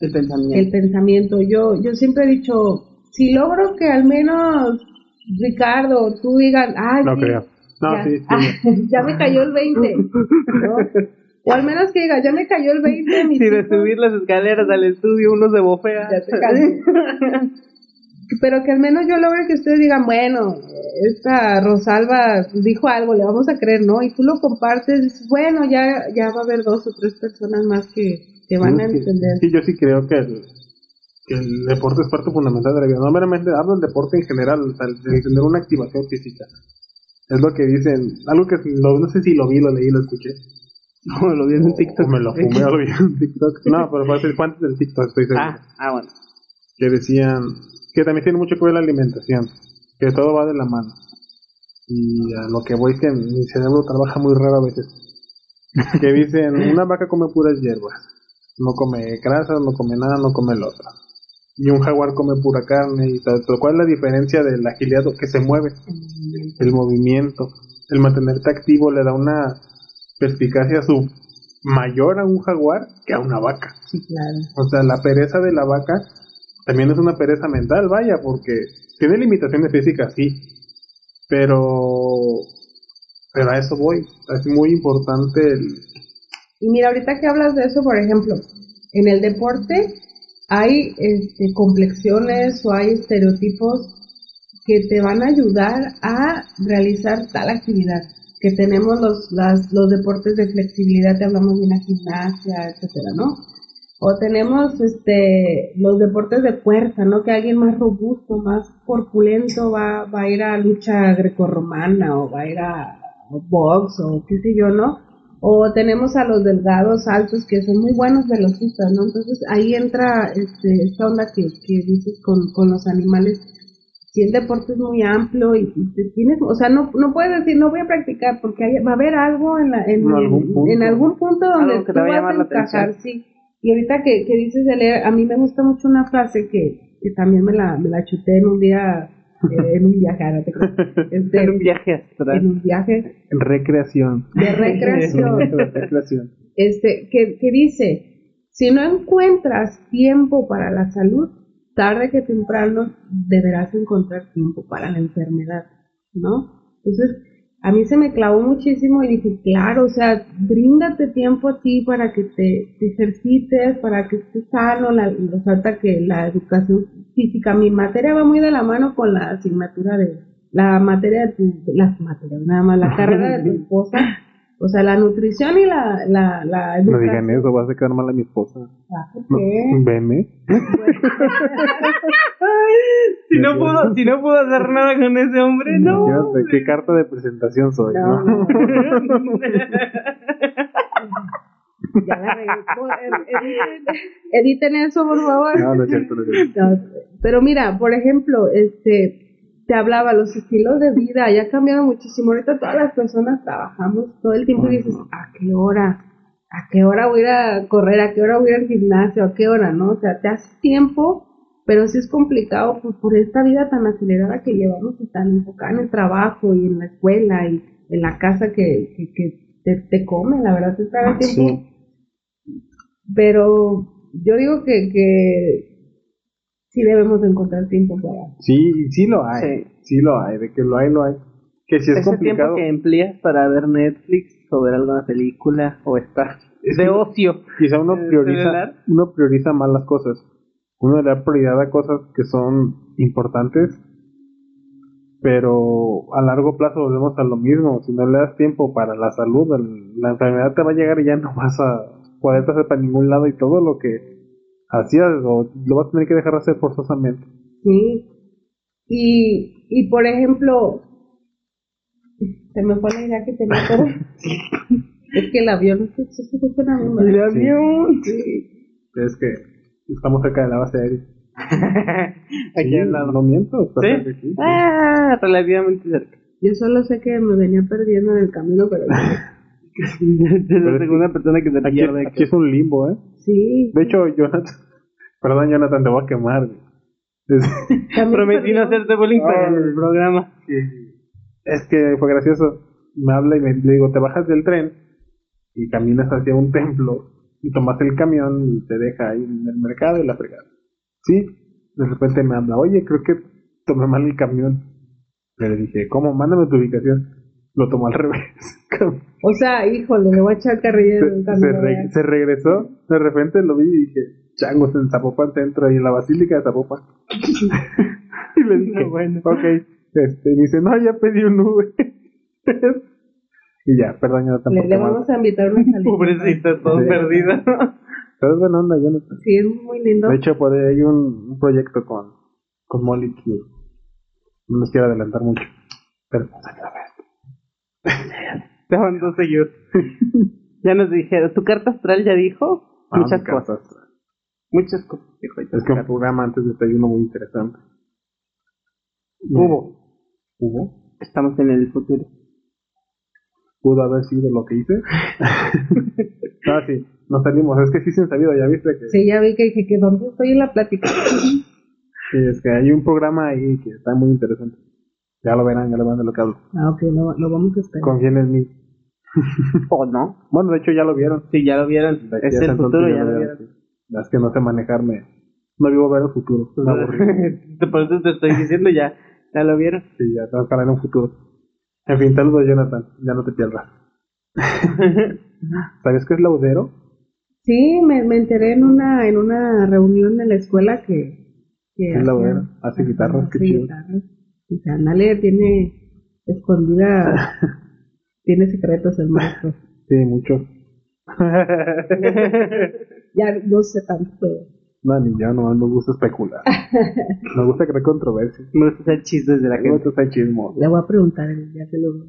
el pensamiento.
El pensamiento. Yo yo siempre he dicho si logro que al menos Ricardo, tú digas, ay,
no creo. No,
ya,
sí, sí.
ya me cayó el 20. O al menos que diga, ya me cayó el 20.
Si de subir las escaleras al estudio uno se bofea.
Ya te Pero que al menos yo logre que ustedes digan, bueno, esta Rosalba dijo algo, le vamos a creer, ¿no? Y tú lo compartes, bueno, ya, ya va a haber dos o tres personas más que, que van a entender.
Sí, yo sí creo que el, que el deporte es parte fundamental de la vida. No meramente hablo del deporte en general, o sea, de tener una activación física. Es lo que dicen, algo que no sé si lo vi, lo leí, lo escuché.
No, lo vi en TikTok.
me lo fumé, lo vi en TikTok. No, pero fue antes del TikTok, estoy seguro.
Ah, ah, bueno.
Que decían que también tiene mucho que ver la alimentación, que todo va de la mano. Y a lo que voy es que mi cerebro trabaja muy raro a veces. que dicen, una vaca come puras hierbas, no come grasas, no come nada, no come el otro y un jaguar come pura carne y tal. Pero ¿cuál es la diferencia del agilidad que se mueve? El movimiento. El mantenerte activo le da una perspicacia sub mayor a un jaguar que a una vaca.
Sí, claro.
O sea, la pereza de la vaca también es una pereza mental, vaya, porque tiene limitaciones físicas, sí. Pero, pero a eso voy. Es muy importante el...
Y mira, ahorita que hablas de eso, por ejemplo, en el deporte hay este, complexiones o hay estereotipos que te van a ayudar a realizar tal actividad. Que tenemos los, las, los deportes de flexibilidad, te hablamos de una gimnasia, etcétera, ¿no? O tenemos este, los deportes de fuerza, ¿no? Que alguien más robusto, más corpulento va, va a ir a lucha grecorromana o va a ir a box o qué sé yo, ¿no? o tenemos a los delgados altos que son muy buenos velocistas, ¿no? Entonces ahí entra este, esta onda que, que dices con, con los animales. Si el deporte es muy amplio y, tienes, o sea, no, no puedes decir no voy a practicar porque va a haber algo en, la, en, algún, punto? donde te vas a encajar, sí. Y ahorita que, que dices de leer, a mí me gusta mucho una frase que, que también me la, me la chuté en un día eh, en un viaje, ah, no te creas. Este,
En un viaje
en
astral.
un viaje
Recreación.
de recreación.
Recreación.
este, que, que dice, si no encuentras tiempo para la salud, tarde que temprano deberás encontrar tiempo para la enfermedad, ¿no? Entonces, a mí se me clavó muchísimo y dije, claro, o sea, bríndate tiempo a ti para que te, te ejercites, para que estés sano, la, ahorita que la educación física, mi materia va muy de la mano con la asignatura de, la materia de tu, la materia, nada más, la carrera de tu esposa, o sea, la nutrición y la, la, la
No digan eso, vas a quedar mal a mi esposa.
Ah, ¿por
No,
qué?
Veme.
Si no pudo, si no pudo hacer nada con ese hombre, no.
Qué carta de presentación soy,
No,
¿no?
no. Ya la Editen, editen eso, por favor.
No, no es cierto, no es cierto.
No, pero mira, por ejemplo, este, te hablaba, los estilos de vida ya cambiaron muchísimo. Ahorita todas las personas trabajamos todo el tiempo y dices, ¿a qué hora? ¿A qué hora voy a ir a correr? ¿A qué hora voy a ir al gimnasio? ¿A qué hora? ¿No? O sea, te hace tiempo, pero sí es complicado pues, por esta vida tan acelerada que llevamos y tan enfocada en el trabajo y en la escuela y en la casa que, que, que te, te come, la verdad, traga el tiempo.
Sí.
Pero yo digo que, que sí debemos de encontrar tiempo para...
Sí, sí lo hay.
Sí.
Sí. lo hay, de que lo hay, lo hay. Que si es
Ese tiempo
complicado.
que empleas para ver Netflix o ver alguna película o estar
Es
de
que-
ocio.
Quizá uno
¿El
prioriza, uno prioriza mal las cosas. Uno le da prioridad a cosas que son importantes, pero a largo plazo volvemos a lo mismo. Si no le das tiempo para la salud, el- la enfermedad te va a llegar y ya no vas a poder hacer para ningún lado y todo lo que hacías o lo vas a tener que dejar de hacer forzosamente.
Sí. Y, y por ejemplo, se me fue la idea que tenía, pero es que el avión se, se, se fue una bomba.
El avión.
Sí.
Es que estamos cerca de la base aérea.
Aquí
Sí. No miento, está
¿Sí?
aquí, sí.
Ah, relativamente cerca.
Yo solo sé que me venía perdiendo en el camino, pero
Es la segunda persona que se
Aquí,
pierde.
aquí es un limbo, ¿eh?
Sí.
De hecho, Jonathan, perdón, Jonathan, te voy a quemar.
Prometí no hacerte bullying para el programa.
es que fue gracioso. Me habla y me le digo, te bajas del tren y caminas hacia un templo y tomas el camión y te deja ahí en el mercado y la fregada. Sí, de repente me habla, oye, creo que tomé mal el camión. Le dije, ¿cómo? Mándame tu ubicación. Lo tomó al revés.
O sea, híjole, le voy a echar carrilla
se, se re- se regresó, de repente lo vi y dije, changos en Zapopan Centro y en la Basílica de Zapopan. y le dije,
No, bueno.
ok, este, y dice, no, ya pedí un Uber. y ya, perdón,
Le,
tampoco.
le vamos a invitar una salida.
Pobrecito, todo
Sí.
perdido.
Pero es buena onda, Jonathan.
Sí, es muy lindo.
De hecho, por ahí hay un, un proyecto con, con Molly que no les quiero adelantar mucho. Pero,
Te mandó seguir. ya nos dijeron, ¿tu carta astral ya dijo?
Ah,
Muchas cosas. Muchas cosas. dijo
Es que un programa antes de desayuno muy interesante.
Hubo.
¿Hubo?
Estamos en el futuro.
pudo haber sido lo que hice. ah, sí, nos salimos. Es que sí se han sabido, ya viste que
Sí, ya vi que dije que dónde estoy en la plática.
sí, es que hay un programa ahí que está muy interesante. Ya lo verán, ya lo verán de lo que hablo.
Ah, ok, lo, lo vamos a esperar.
Confíen en mí.
¿O no?
Bueno, de hecho ya lo vieron.
Sí, ya lo vieron. Es
a
el futuro, ya lo vieron.
sí. Es que no sé manejarme. No vivo ver el futuro. Aburrí.
Por eso te estoy diciendo ya. Ya lo vieron.
Sí, ya que hablar en un futuro. En fin, saludos Jonathan. Ya no te pierdas. ¿Sabes qué es laudero?
Sí, me, me enteré en una en una reunión de la escuela que... que
Es laudero. Hace guitarras, qué
hace
chido.
guitarras. O sea, Nale tiene escondida... tiene secretos el maestro.
Sí, muchos.
Ya no sé tanto,
no, ni yo, no me gusta especular. Me gusta crear controversias.
Me gusta hacer chistes de la
Me
gente.
gusta hacer chismos.
Le voy a preguntar, ya te lo...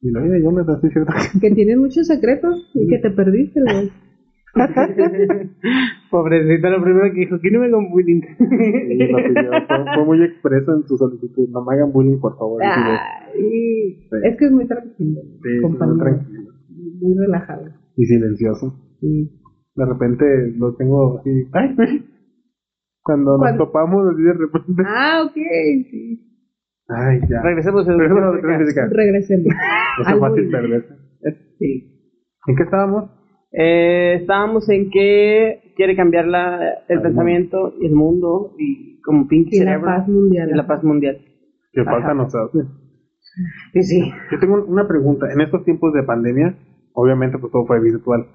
Y lo oye, Jonathan, sí, cierto.
Que tienes muchos secretos y que te perdiste, güey.
Pobrecita, lo primero que dijo, que no me hagan bullying.
Fue, fue muy expreso en su solicitud. No me hagan bullying, por favor. Sí.
Es que es muy tranquilo,
muy tranquilo.
Muy relajado.
Y silencioso.
Sí.
De repente lo tengo así. Cuando nos topamos, así de repente.
Ah, ok, sí.
Ay, ya.
Regresemos a
Regresemos.
Regresemos.
Es fácil perderse.
Sí.
¿En qué estábamos?
Eh, estábamos en que quiere cambiar la, el
Al
pensamiento y el mundo y como pinche
Y la paz mundial.
y la paz mundial.
Que
Ajá.
falta nos hace.
Sí, sí.
Yo tengo una pregunta. En estos tiempos de pandemia, obviamente pues todo fue virtual.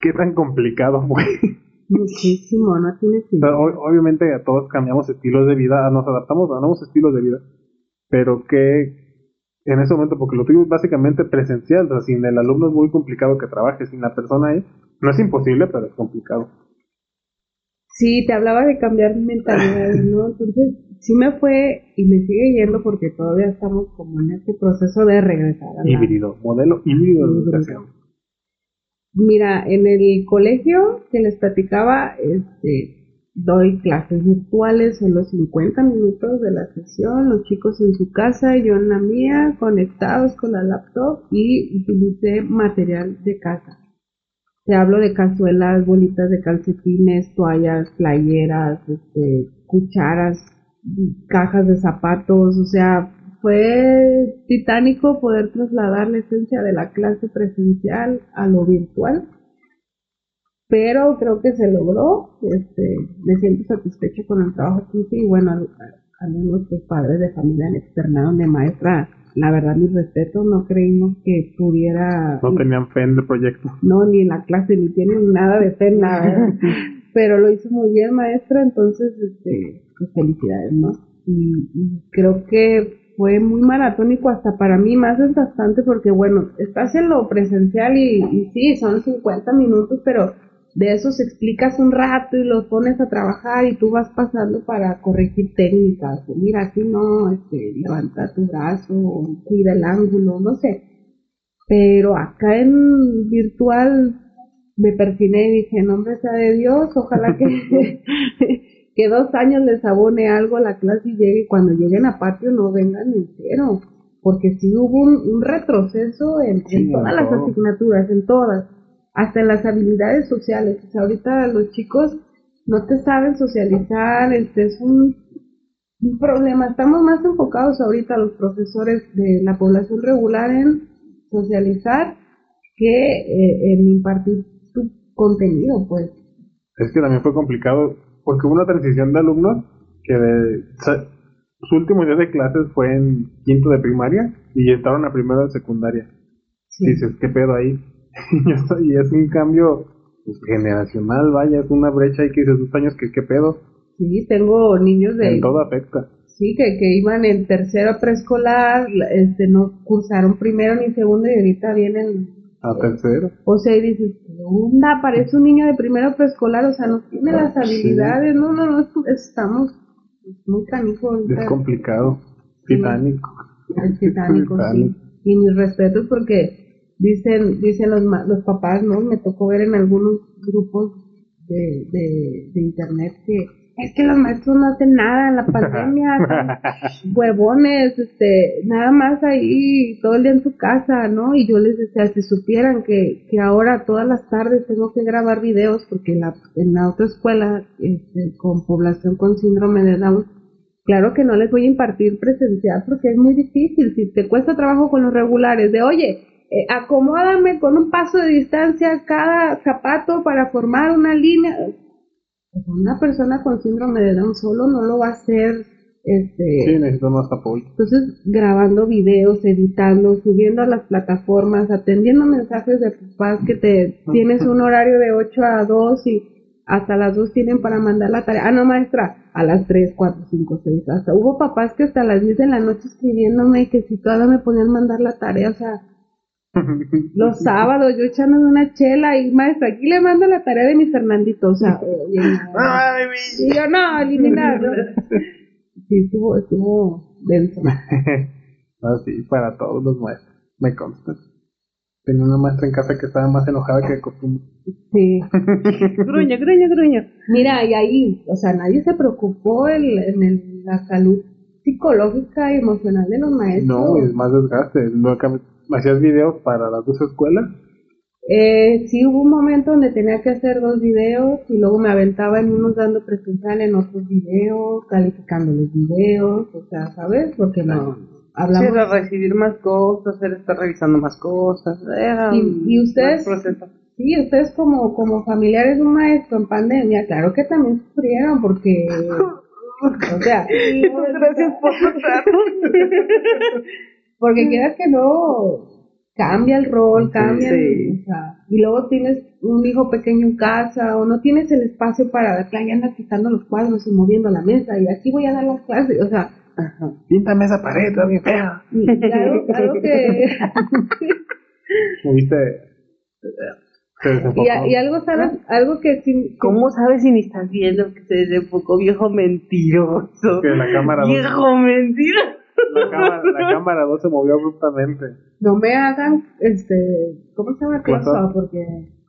¿Qué tan complicado fue?
Muchísimo, no tiene sentido.
o- obviamente a todos cambiamos estilos de vida, nos adaptamos a nuevos estilos de vida. Pero que en ese momento, porque lo tuyo es básicamente presencial, o sea, sin el alumno es muy complicado que trabaje, sin la persona ahí, no es imposible, pero es complicado.
Sí, te hablaba de cambiar mentalidades, ¿no? Entonces, sí me fue y me sigue yendo porque todavía estamos como en este proceso de regresar a la-
Híbrido, modelo híbrido de
Híbrido.
educación.
Mira, en el colegio que les platicaba, este, doy clases virtuales, son los 50 minutos de la sesión, los chicos en su casa, yo en la mía, conectados con la laptop y utilicé material de casa. Te hablo de cazuelas, bolitas de calcetines, toallas, playeras, este, cucharas, cajas de zapatos, o sea, fue titánico poder trasladar la esencia de la clase presencial a lo virtual, pero creo que se logró, este, me siento satisfecha con el trabajo que hice y bueno, algunos pues, padres de familia me externaron de maestra, la verdad mi respeto, no creímos que pudiera
No tenían fe en el proyecto.
no, ni en la clase, ni tienen nada de fe, nada. Pero lo hizo muy bien, maestra, entonces, este, pues felicidades, ¿no? Y, y creo que fue muy maratónico hasta para mí, más desgastante, porque bueno, estás en lo presencial y, y sí, son 50 minutos, pero de esos explicas un rato y los pones a trabajar y tú vas pasando para corregir técnicas. Mira, aquí no, este, levanta tu brazo, o cuida el ángulo, no sé. Pero acá en virtual me persiné y dije, nombre sea de Dios, ojalá que, que dos años les abone algo a la clase y llegue, y cuando lleguen a patio no vengan en cero, porque sí hubo un, un retroceso en, en
Sí, en
todas las asignaturas, en todas, hasta en las habilidades sociales. O sea, ahorita los chicos no te saben socializar, este es un, un problema. Estamos más enfocados ahorita los profesores de la población regular en socializar que eh, en impartir tu contenido, pues.
Es que también fue complicado porque hubo una transición de alumnos que de, su último día de clases fue en quinto de primaria y estaban a primero de secundaria. Dices, ¿qué pedo ahí? y es un cambio pues, generacional, vaya, es una brecha ahí que dices, dos años, que qué pedo?
Sí, tengo niños de
En todo afecta.
sí que, que iban en tercero preescolar, la- este no cursaron primero ni segundo y ahorita vienen
A tercero.
o sea, y dices, ¿qué onda? Parece un niño de primero preescolar, o sea, no tiene las
Sí.
habilidades, no, no, no, estamos muy canijo ahorita.
Es complicado. Titánico.
El titánico, sí. Y mis respetos porque dicen, dicen los, los papás, ¿no? Me tocó ver en algunos grupos de, de, de internet que es que los maestros no hacen nada en la pandemia, huevones, este, nada más ahí todo el día en su casa, ¿no? Y yo les decía, si supieran que, que ahora todas las tardes tengo que grabar videos porque en la, en la otra escuela, este, con población con síndrome de Down, Claro que no les voy a impartir presencial porque es muy difícil. Si te cuesta trabajo con los regulares, de oye, eh, acomódame con un paso de distancia cada zapato para formar una línea. Una persona con síndrome de Down solo no lo va a hacer. Este,
Sí, necesito más apoyo.
entonces, grabando videos, editando, subiendo a las plataformas, atendiendo mensajes de papás que te tienes un horario de 8 a 2 y hasta las 2 tienen para mandar la tarea. Ah, no, maestra, a las 3, 4, 5, 6. Hasta hubo papás que hasta las 10 de la noche escribiéndome y que si todavía me ponían mandar la tarea, o sea, los sábados yo echándome una chela y maestra, aquí le mando la tarea de mi Fernandito, o sea, oye, no. Y yo no, eliminar, ¿no? Sí, estuvo, estuvo denso.
Así, para todos los maestros. Me consta. Tenía una maestra en casa que estaba más enojada que de costumbre.
Sí.
Gruña, gruña, gruña.
Mira, y ahí, o sea, nadie se preocupó en, en el- la salud psicológica y emocional de los maestros.
No, es más desgaste. Nunca me- hacías videos para las dos escuelas
Eh, sí hubo un momento donde tenía que hacer dos videos y luego me aventaba en unos dando presencial en otros videos, calificando los videos, o sea, ¿sabes? Porque no hablamos.
Sí, era recibir más cosas, era estar revisando más cosas. Era
Y- y ustedes-. Sí, ustedes como, como familiares de un maestro en pandemia, claro que también sufrieron porque, o sea,
Gracias por contarnos.
porque quieras que no, cambia el rol, cambia,
Sí.
o sea, y luego tienes un hijo pequeño en casa o no tienes el espacio para, ya andas quitando los cuadros y moviendo la mesa y aquí voy a dar las clases, o sea,
Ajá.
Píntame esa pared, está bien fea.
y claro, claro que...
¿Moviste? Se desenfocó.
Y, a- y algo, ¿sabes? Algo que sí...
¿Cómo sabes si ni estás viendo que se desenfocó, viejo mentiroso?
Que la cámara
Viejo mentiroso.
La cámara, la cámara 2 se movió abruptamente.
No me hagan, este, ¿cómo se llama? Porque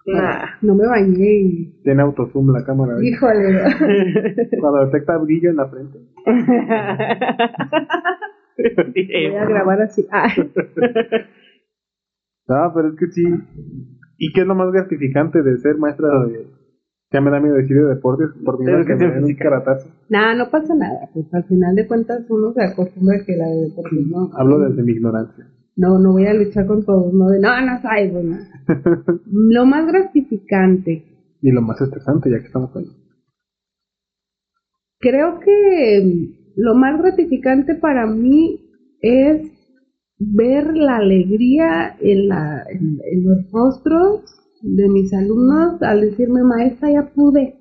Nah.
no me bañé y...
Tiene autozoom la cámara. ¿ves?
Híjole,
Cuando detecta brillo en la frente.
voy a grabar así. Ah,
No, pero es que sí. ¿Y qué es lo más gratificante de ser maestra de... Ya me da miedo decir de deportes, por miedo a que me un caratazo.
nada, no pasa nada. Pues al final de cuentas uno se acostumbra a que la de deportes no.
Hablo desde mi ignorancia.
No, no voy a luchar con todos, no de, no, no sabes, no. Lo más gratificante,
Y lo más estresante, ya que estamos ahí.
creo que lo más gratificante para mí es ver la alegría en, la, en, en los rostros de mis alumnos al decirme, maestra, ya pude,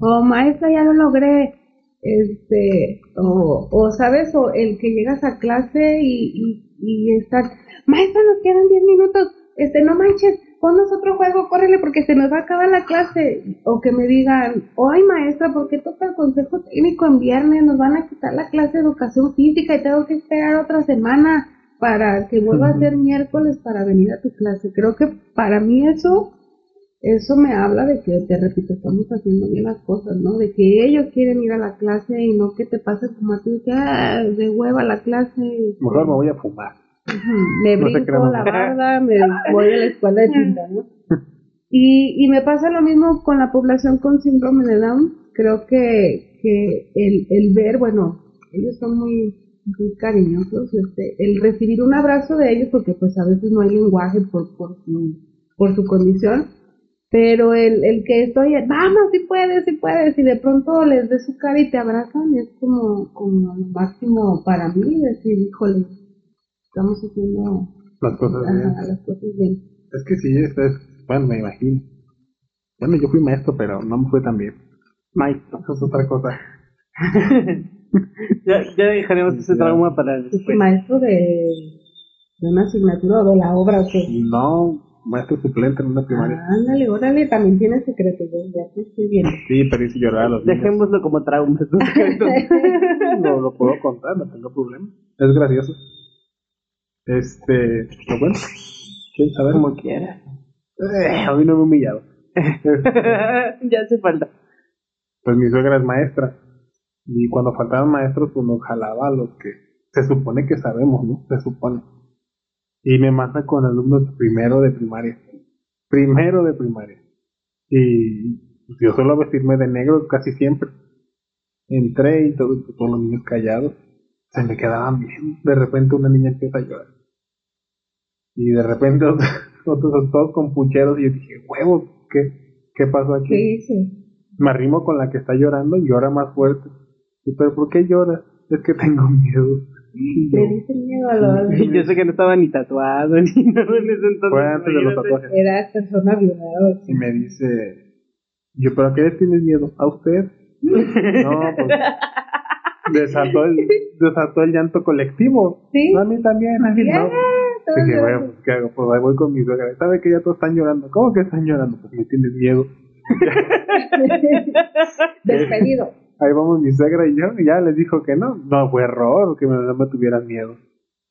o maestra, ya lo logré, este, o, o sabes, o el que llegas a clase y, y, y están, maestra, nos quedan 10 minutos, este, no manches, ponnos otro juego, córrele porque se nos va a acabar la clase, o que me digan, ay maestra, ¿por qué toca el consejo técnico en viernes? Nos van a quitar la clase de educación física y tengo que esperar otra semana para que vuelva a ser miércoles para venir a tu clase. Creo que para mí eso, eso me habla de que, te repito, estamos haciendo bien las cosas, ¿no? De que ellos quieren ir a la clase y no que te pase como a ti, que ah, de hueva la clase.
Mejor me voy a fumar.
Me
No
brinco la barda, me voy a la escuela de tinta, ¿no? Y, y me pasa lo mismo con la población con síndrome de Down. Creo que, que el, el ver, bueno, ellos son muy, muy cariñosos, este, el recibir un abrazo de ellos, porque pues a veces no hay lenguaje por, por, su, por su condición, pero el, el que estoy, vamos, si puedes, si puedes, y de pronto les ves su cara y te abrazan, es como, como lo máximo para mí, decir, híjole, estamos haciendo
Las cosas bien.
las cosas bien.
Es que sí, esto es... Bueno, me imagino. Bueno, yo fui maestro, pero no me fue tan bien.
Maestro.
Eso es otra cosa.
Ya, ya dejaremos ese trauma para
¿Es
después.
maestro de, de una asignatura o de la obra o qué?
No, maestro suplente en una primaria.
Ándale, órale, también tiene secretos, ya, te estoy viendo.
Sí, pero hice llorar a los niños.
Dejémoslo como trauma.
No lo puedo contar, no tengo problema. Es gracioso. Este, pero bueno, quién sabe.
como quieras.
Eh, a mí no me he humillado. Este,
ya hace falta.
pues mi suegra es maestra. Y cuando faltaban maestros, pues nos jalaba a los que se supone que sabemos, ¿no? Se supone. Y me manda con alumnos primero de primaria. Primero de primaria. Y pues, yo suelo vestirme de negro casi siempre. Entré y todo- todos los niños callados. Se me quedaban bien. De repente una niña empieza a llorar. Y de repente otros, otros todos con pucheros. Y yo dije, huevos, ¿qué, qué pasó aquí?
¿Qué hice?
Me arrimo con la que está llorando y llora más fuerte. Y, ¿Pero por qué llora? Es que tengo miedo.
Le dice miedo a lo
Yo sé que no estaba ni tatuado ni nada en ese entonces.
Fue antes de los tatuajes.
Era persona violada.
Y me dice, yo, ¿pero a qué le tienes miedo? ¿A usted? No, pues desató el, desató el llanto colectivo.
Sí.
A mí también, a mí
Ya,
no. Dije,
los-
bueno, pues ¿qué hago? Pues ahí voy con mi suegra. ¿Sabe que ya todos están llorando? ¿Cómo que están llorando? Pues me tienes miedo.
Despedido.
Ahí vamos mi suegra y yo, y ya les dijo que no. No, fue error, que no me tuvieran miedo.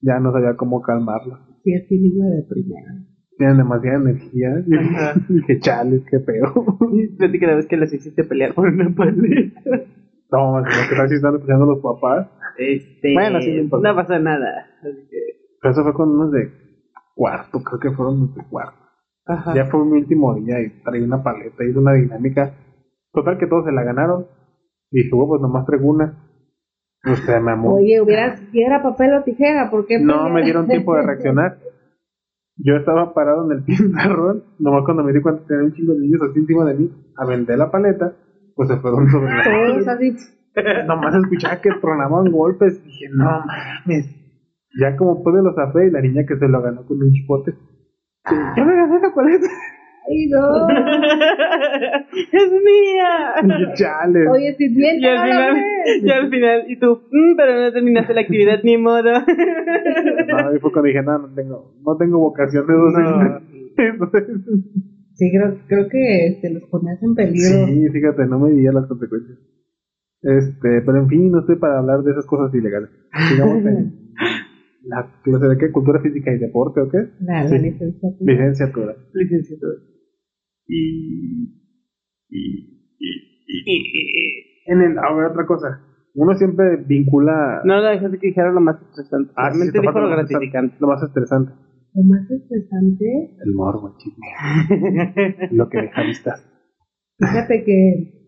Ya no sabía cómo calmarla.
Sí, es que niño de primera.
Tienen demasiada energía.
Ajá.
dije, chales, qué feo.
Platica la vez que las hiciste pelear por una paleta.
no, lo que están están peleando los papás.
Este,
Bueno, sí, no
pasa nada. Así que,
Pero eso fue con unos de cuarto, creo que fueron los de cuarto.
Ajá.
Ya fue mi último día y traí una paleta, hice una dinámica. Total que todos se la ganaron. Y dije, bueno, pues nomás traigo una. Usted me amó.
Oye, hubieras, piedra, papel o tijera, ¿por qué?
No
pues,
me dieron tiempo de reaccionar. Yo estaba parado en el pizarrón, nomás cuando me di cuenta que tenía un chingo de niños así encima de mí, aventé la paleta, pues se fueron sobre la
Todos así.
Nomás escuchaba que tronaban golpes, dije, no mames. Ya como pude lo zafé y la niña que se lo ganó con un chipote. Yo me gané la paleta.
Ay, no.
¡Es mía!
Y chale.
Oye, si bien
Y al final, y al final, y tú, "Mm, pero no terminaste la actividad ni modo.
No, y fue cuando dije, no, no tengo, no tengo vocación de docente.
Sí, creo, creo que te los ponías en peligro.
Sí, fíjate, no me diría las consecuencias. Este, pero en fin, no estoy para hablar de esas cosas ilegales. Sigamos en la clase de qué, cultura física y deporte o qué?
La, la
Sí.
licenciatura.
Licenciatura.
Licenciatura.
Y, y, y, y, y- en el, a ver, otra cosa. Uno siempre vincula.
No, la dejaste que dijera lo más estresante.
Ah, sí,
Realmente
te
dijo lo
más
gratificante.
Lo más estresante.
Lo más estresante,
El morbo, chisme. lo que deja vistas.
fíjate que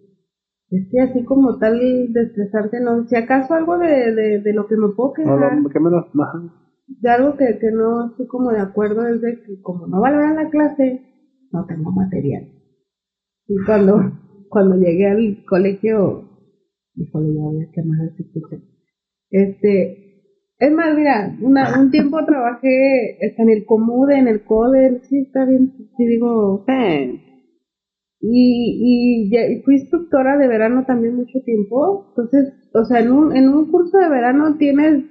este así como tal de estresarte, no, si acaso algo de, de, de lo que me puedo
No,
quejar,
lo, que menos. ajá.
de algo que, que no estoy como de acuerdo es de que como no valoran la clase, no tengo material. Y cuando, cuando llegué al colegio, híjole, ya voy a quemar el circuito. Este, es más, mira, una, un tiempo trabajé en el Comude, en el CODER, sí, está bien, sí digo,
Sí.
Y, y, y fui instructora de verano también mucho tiempo. Entonces, o sea, en un, en un curso de verano tienes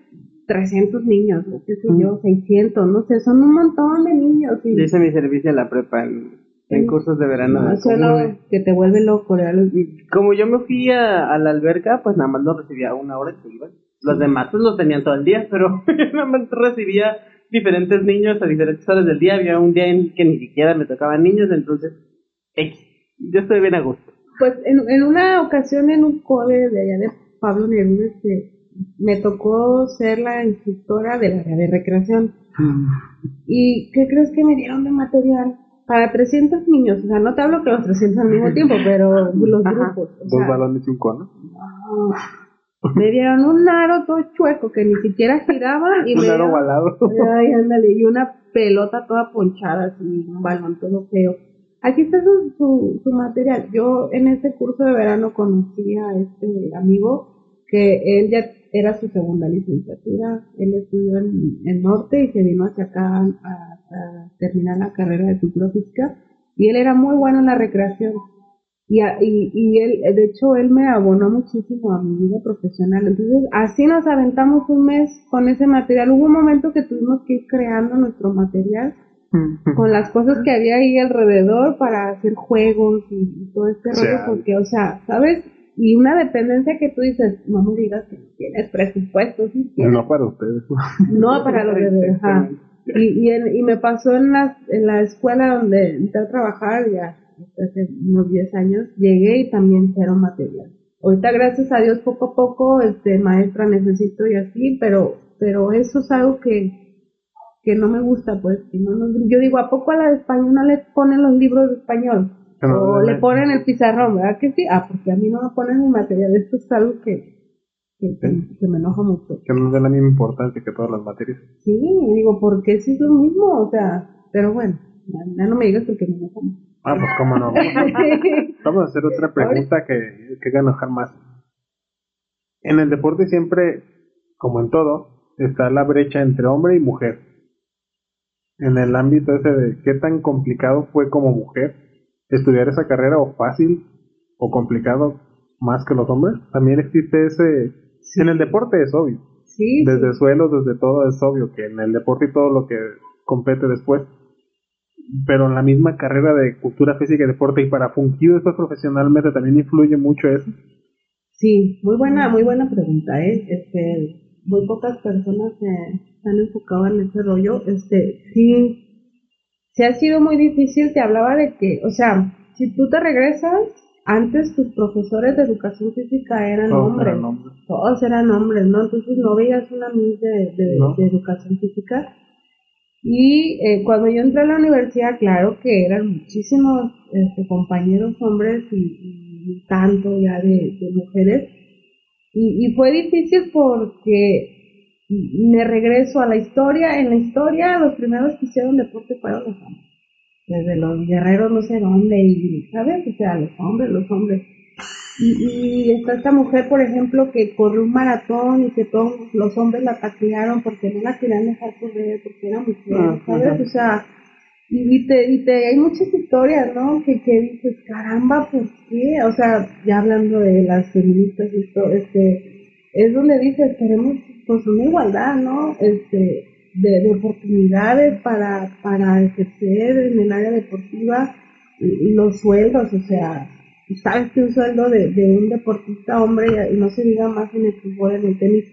300 niños, no sé yo, 600, no sé, son un montón de niños. Y,
Yo hice mi servicio a la prepa en, en cursos de verano.
no, eso que te vuelve loco. ¿verdad?
Como yo me fui a, a la alberca, pues nada más lo recibía una hora y se iban. Los demás pues los tenían todo el día, pero yo nada más recibía diferentes niños a diferentes horas del día. Había un día en que ni siquiera me tocaban niños, entonces, X. Yo estoy bien a gusto.
Pues en, en una ocasión en un code de allá de Pablo Neruda, este, me tocó ser la instructora del área de recreación. ¿Y qué crees que me dieron de material? Para 300 niños, o sea, no te hablo que los 300 al mismo tiempo, pero los
Ajá.
grupos. o
Dos balones y un cono.
Me dieron un aro todo chueco que ni siquiera giraba y
Un
me
aro
dieron-
balado.
Ay, ándale, y una pelota toda ponchada, así, un balón todo feo. Aquí está su, su, su material. Yo en este curso de verano conocí a este amigo que él ya era su segunda licenciatura. Él estudió en, en Norte y se vino hacia acá a, terminar la carrera de cultura física. Y él era muy bueno en la recreación. Y, y, y él, de hecho, él me abonó muchísimo a mi vida profesional. Entonces, así nos aventamos un mes con ese material. Hubo un momento que tuvimos que ir creando nuestro material con las cosas que había ahí alrededor para hacer juegos y, y todo este rollo, porque, o sea, ¿sabes? Y una dependencia que tú dices, no me digas que tienes presupuesto, sí tienes.
No para ustedes.
No para los bebés, ajá. Y, y, en- y me pasó en la, en la escuela donde entré a trabajar ya hace unos 10 años, llegué y también cero material. Ahorita, gracias a Dios, poco a poco, este, maestra necesito y así, pero, pero eso es algo que, que no me gusta, pues, que no nos- yo digo, ¿a poco a la de español no le ponen los libros de español?
No
o
le
ponen el pizarrón, ¿verdad que sí? Ah, porque a mí no me ponen mi material, esto es algo que, que, me enoja mucho.
Que no den la misma importancia que todas las materias.
Sí, digo, porque sí es lo mismo, o sea, pero bueno, ya, no me digas porque me enoja mucho.
Ah, pues cómo no. Vamos a hacer otra pregunta que, que enojar más. En el deporte siempre, como en todo, está la brecha entre hombre y mujer. En el ámbito ese de qué tan complicado fue como mujer estudiar esa carrera o fácil o complicado más que los hombres, también existe ese... En el deporte es obvio.
Sí,
Desde suelos, desde todo es obvio que en el deporte y todo lo que compete después. Pero en la misma carrera de cultura física y deporte y para fungir después profesionalmente también influye mucho eso.
sí, muy buena, muy buena pregunta, ¿eh? Este, muy pocas personas se han enfocado en ese rollo. Este, sí, sí ha sido muy difícil, te hablaba de que, o sea, si tú te regresas, antes tus profesores de educación física eran
Todos
hombres.
eran hombres.
todos eran hombres, ¿no? Entonces no veías una miss de, de,
No.
de educación física. Y eh, cuando yo entré a la universidad, claro que eran muchísimos este, compañeros hombres y, tanto ya de, mujeres. Y, y, fue difícil porque me regreso a la historia. En la historia, los primeros que hicieron deporte fueron los hombres. Desde los guerreros no sé dónde, y, ¿sabes? O sea, los hombres, los hombres. Y, está esta mujer, por ejemplo, que corrió un maratón y que todos los hombres la taclearon porque no la querían dejar correr, porque era mujer, ¿sabes? O sea, y, te, y te, hay muchas historias, ¿no? Que, que dices, caramba, ¿por qué? O sea, ya hablando de las feministas y todo, este, es donde dices, queremos pues una igualdad, ¿no? Este, de, de oportunidades para, para ejercer en el área deportiva los sueldos, o sea, sabes que un sueldo de, de un deportista hombre, y no se diga más en el fútbol, en el tenis,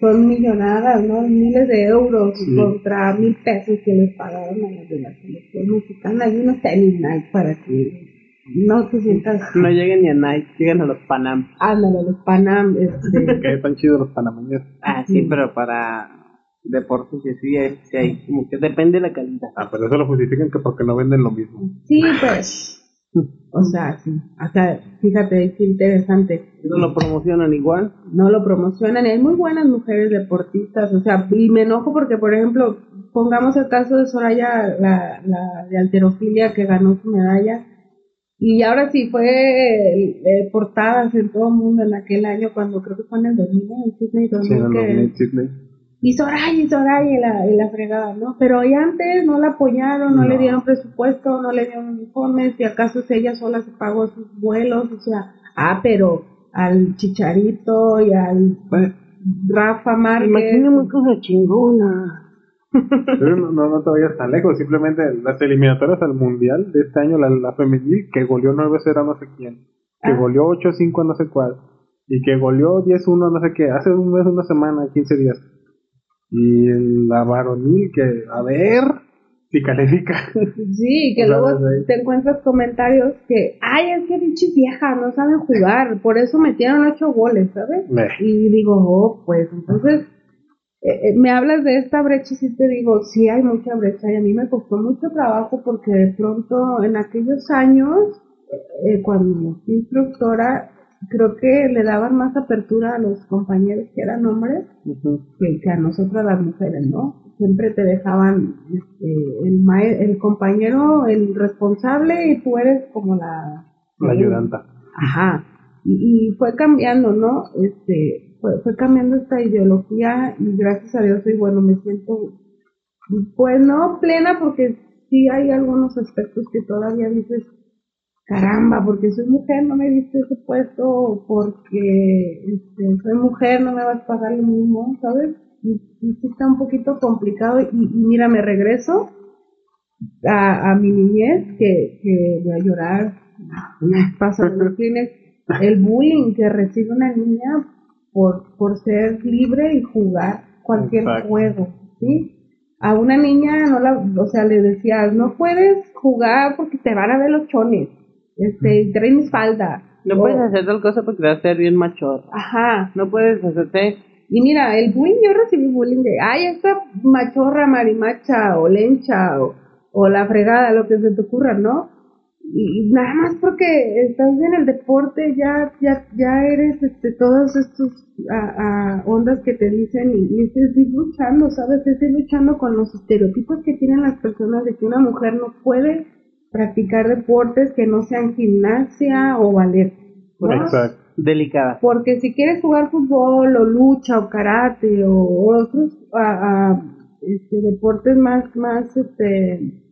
son millonadas, ¿no? Miles de euros contra mil pesos que les pagaron a las de la selección mexicana. Hay unos tenis Nike para que no se sientan.
No lleguen ni a Nike, lleguen a los Panam.
Ándale, los Panam. Este...
que están chidos los panameños.
Ah, sí, pero para deportes y así, sí hay, como que depende de la calidad.
Ah, pero eso lo justifican que porque no venden lo mismo.
Sí, pues o sea, sí, hasta, fíjate, qué interesante.
¿No lo promocionan igual?
No lo promocionan, hay muy buenas mujeres deportistas, o sea, y me enojo porque, por ejemplo, pongamos el caso de Soraya, la, la de alterofilia que ganó su medalla, y ahora sí fue eh, portadas en todo el mundo en aquel año, cuando creo que fue en el 2000, en Sydney, 2000, sí, y Soraya, y Soraya, y la, y la fregada, ¿no? Pero y antes no la apoyaron, no, le dieron presupuesto, no le dieron uniformes, y acaso ella sola se pagó sus vuelos, o sea, ah, pero al Chicharito y al Rafa Márquez.
Imagínate cosa chingona.
Pero no, no, te vayas tan lejos, simplemente las eliminatorias al mundial de este año, la, la femenil, que goleó 9-0 a no sé quién, que ah. goleó 8-5 a no sé cuál, y que goleó 10-1 a no sé qué, hace un mes, una semana, 15 días y la varonil que, a ver, si califica.
Sí, que luego te encuentras comentarios que, ay, es que bichis vieja, no saben jugar, por eso metieron ocho goles, ¿sabes? Y digo, oh, pues entonces, eh, eh, me hablas de esta brecha y sí te digo, sí hay mucha brecha y a mí me costó mucho trabajo porque de pronto en aquellos años, eh, cuando fui instructora, creo que le daban más apertura a los compañeros que eran hombres que, a nosotras las mujeres, ¿no? Siempre te dejaban este, el, el compañero, el responsable y tú eres como la...
La ayudanta.
Ajá. Y, fue cambiando, ¿no? Este, fue, fue cambiando esta ideología y gracias a Dios y bueno, me siento, pues no plena porque sí hay algunos aspectos que todavía dices, caramba, porque soy mujer no me diste ese puesto, porque este, soy mujer no me vas a pagar lo mismo, ¿sabes? Y, sí está un poquito complicado y, mira, me regreso a, a mi niñez que, que voy a llorar, me pasa el bullying que recibe una niña por, por ser libre y jugar cualquier juego, ¿sí? A una niña no la, o sea, le decías, no puedes jugar porque te van a ver los chones este, trae mi falda.
No puedes hacer tal cosa porque te va a hacer bien macho.
Ajá.
No puedes hacerte...
Y mira, el bullying, yo recibí bullying de, ay, esta machorra, marimacha, o lencha, o, o la fregada, lo que se te ocurra, ¿no? Y, nada más porque estás en el deporte, ya, ya, ya eres, este, todos estos a, ondas que te dicen y, y es ir luchando, ¿sabes? Es ir luchando con los estereotipos que tienen las personas de que una mujer no puede practicar deportes que no sean gimnasia o ballet.
Exacto. Delicada.
Porque si quieres jugar fútbol o lucha o karate o otros este, deportes más, más, este,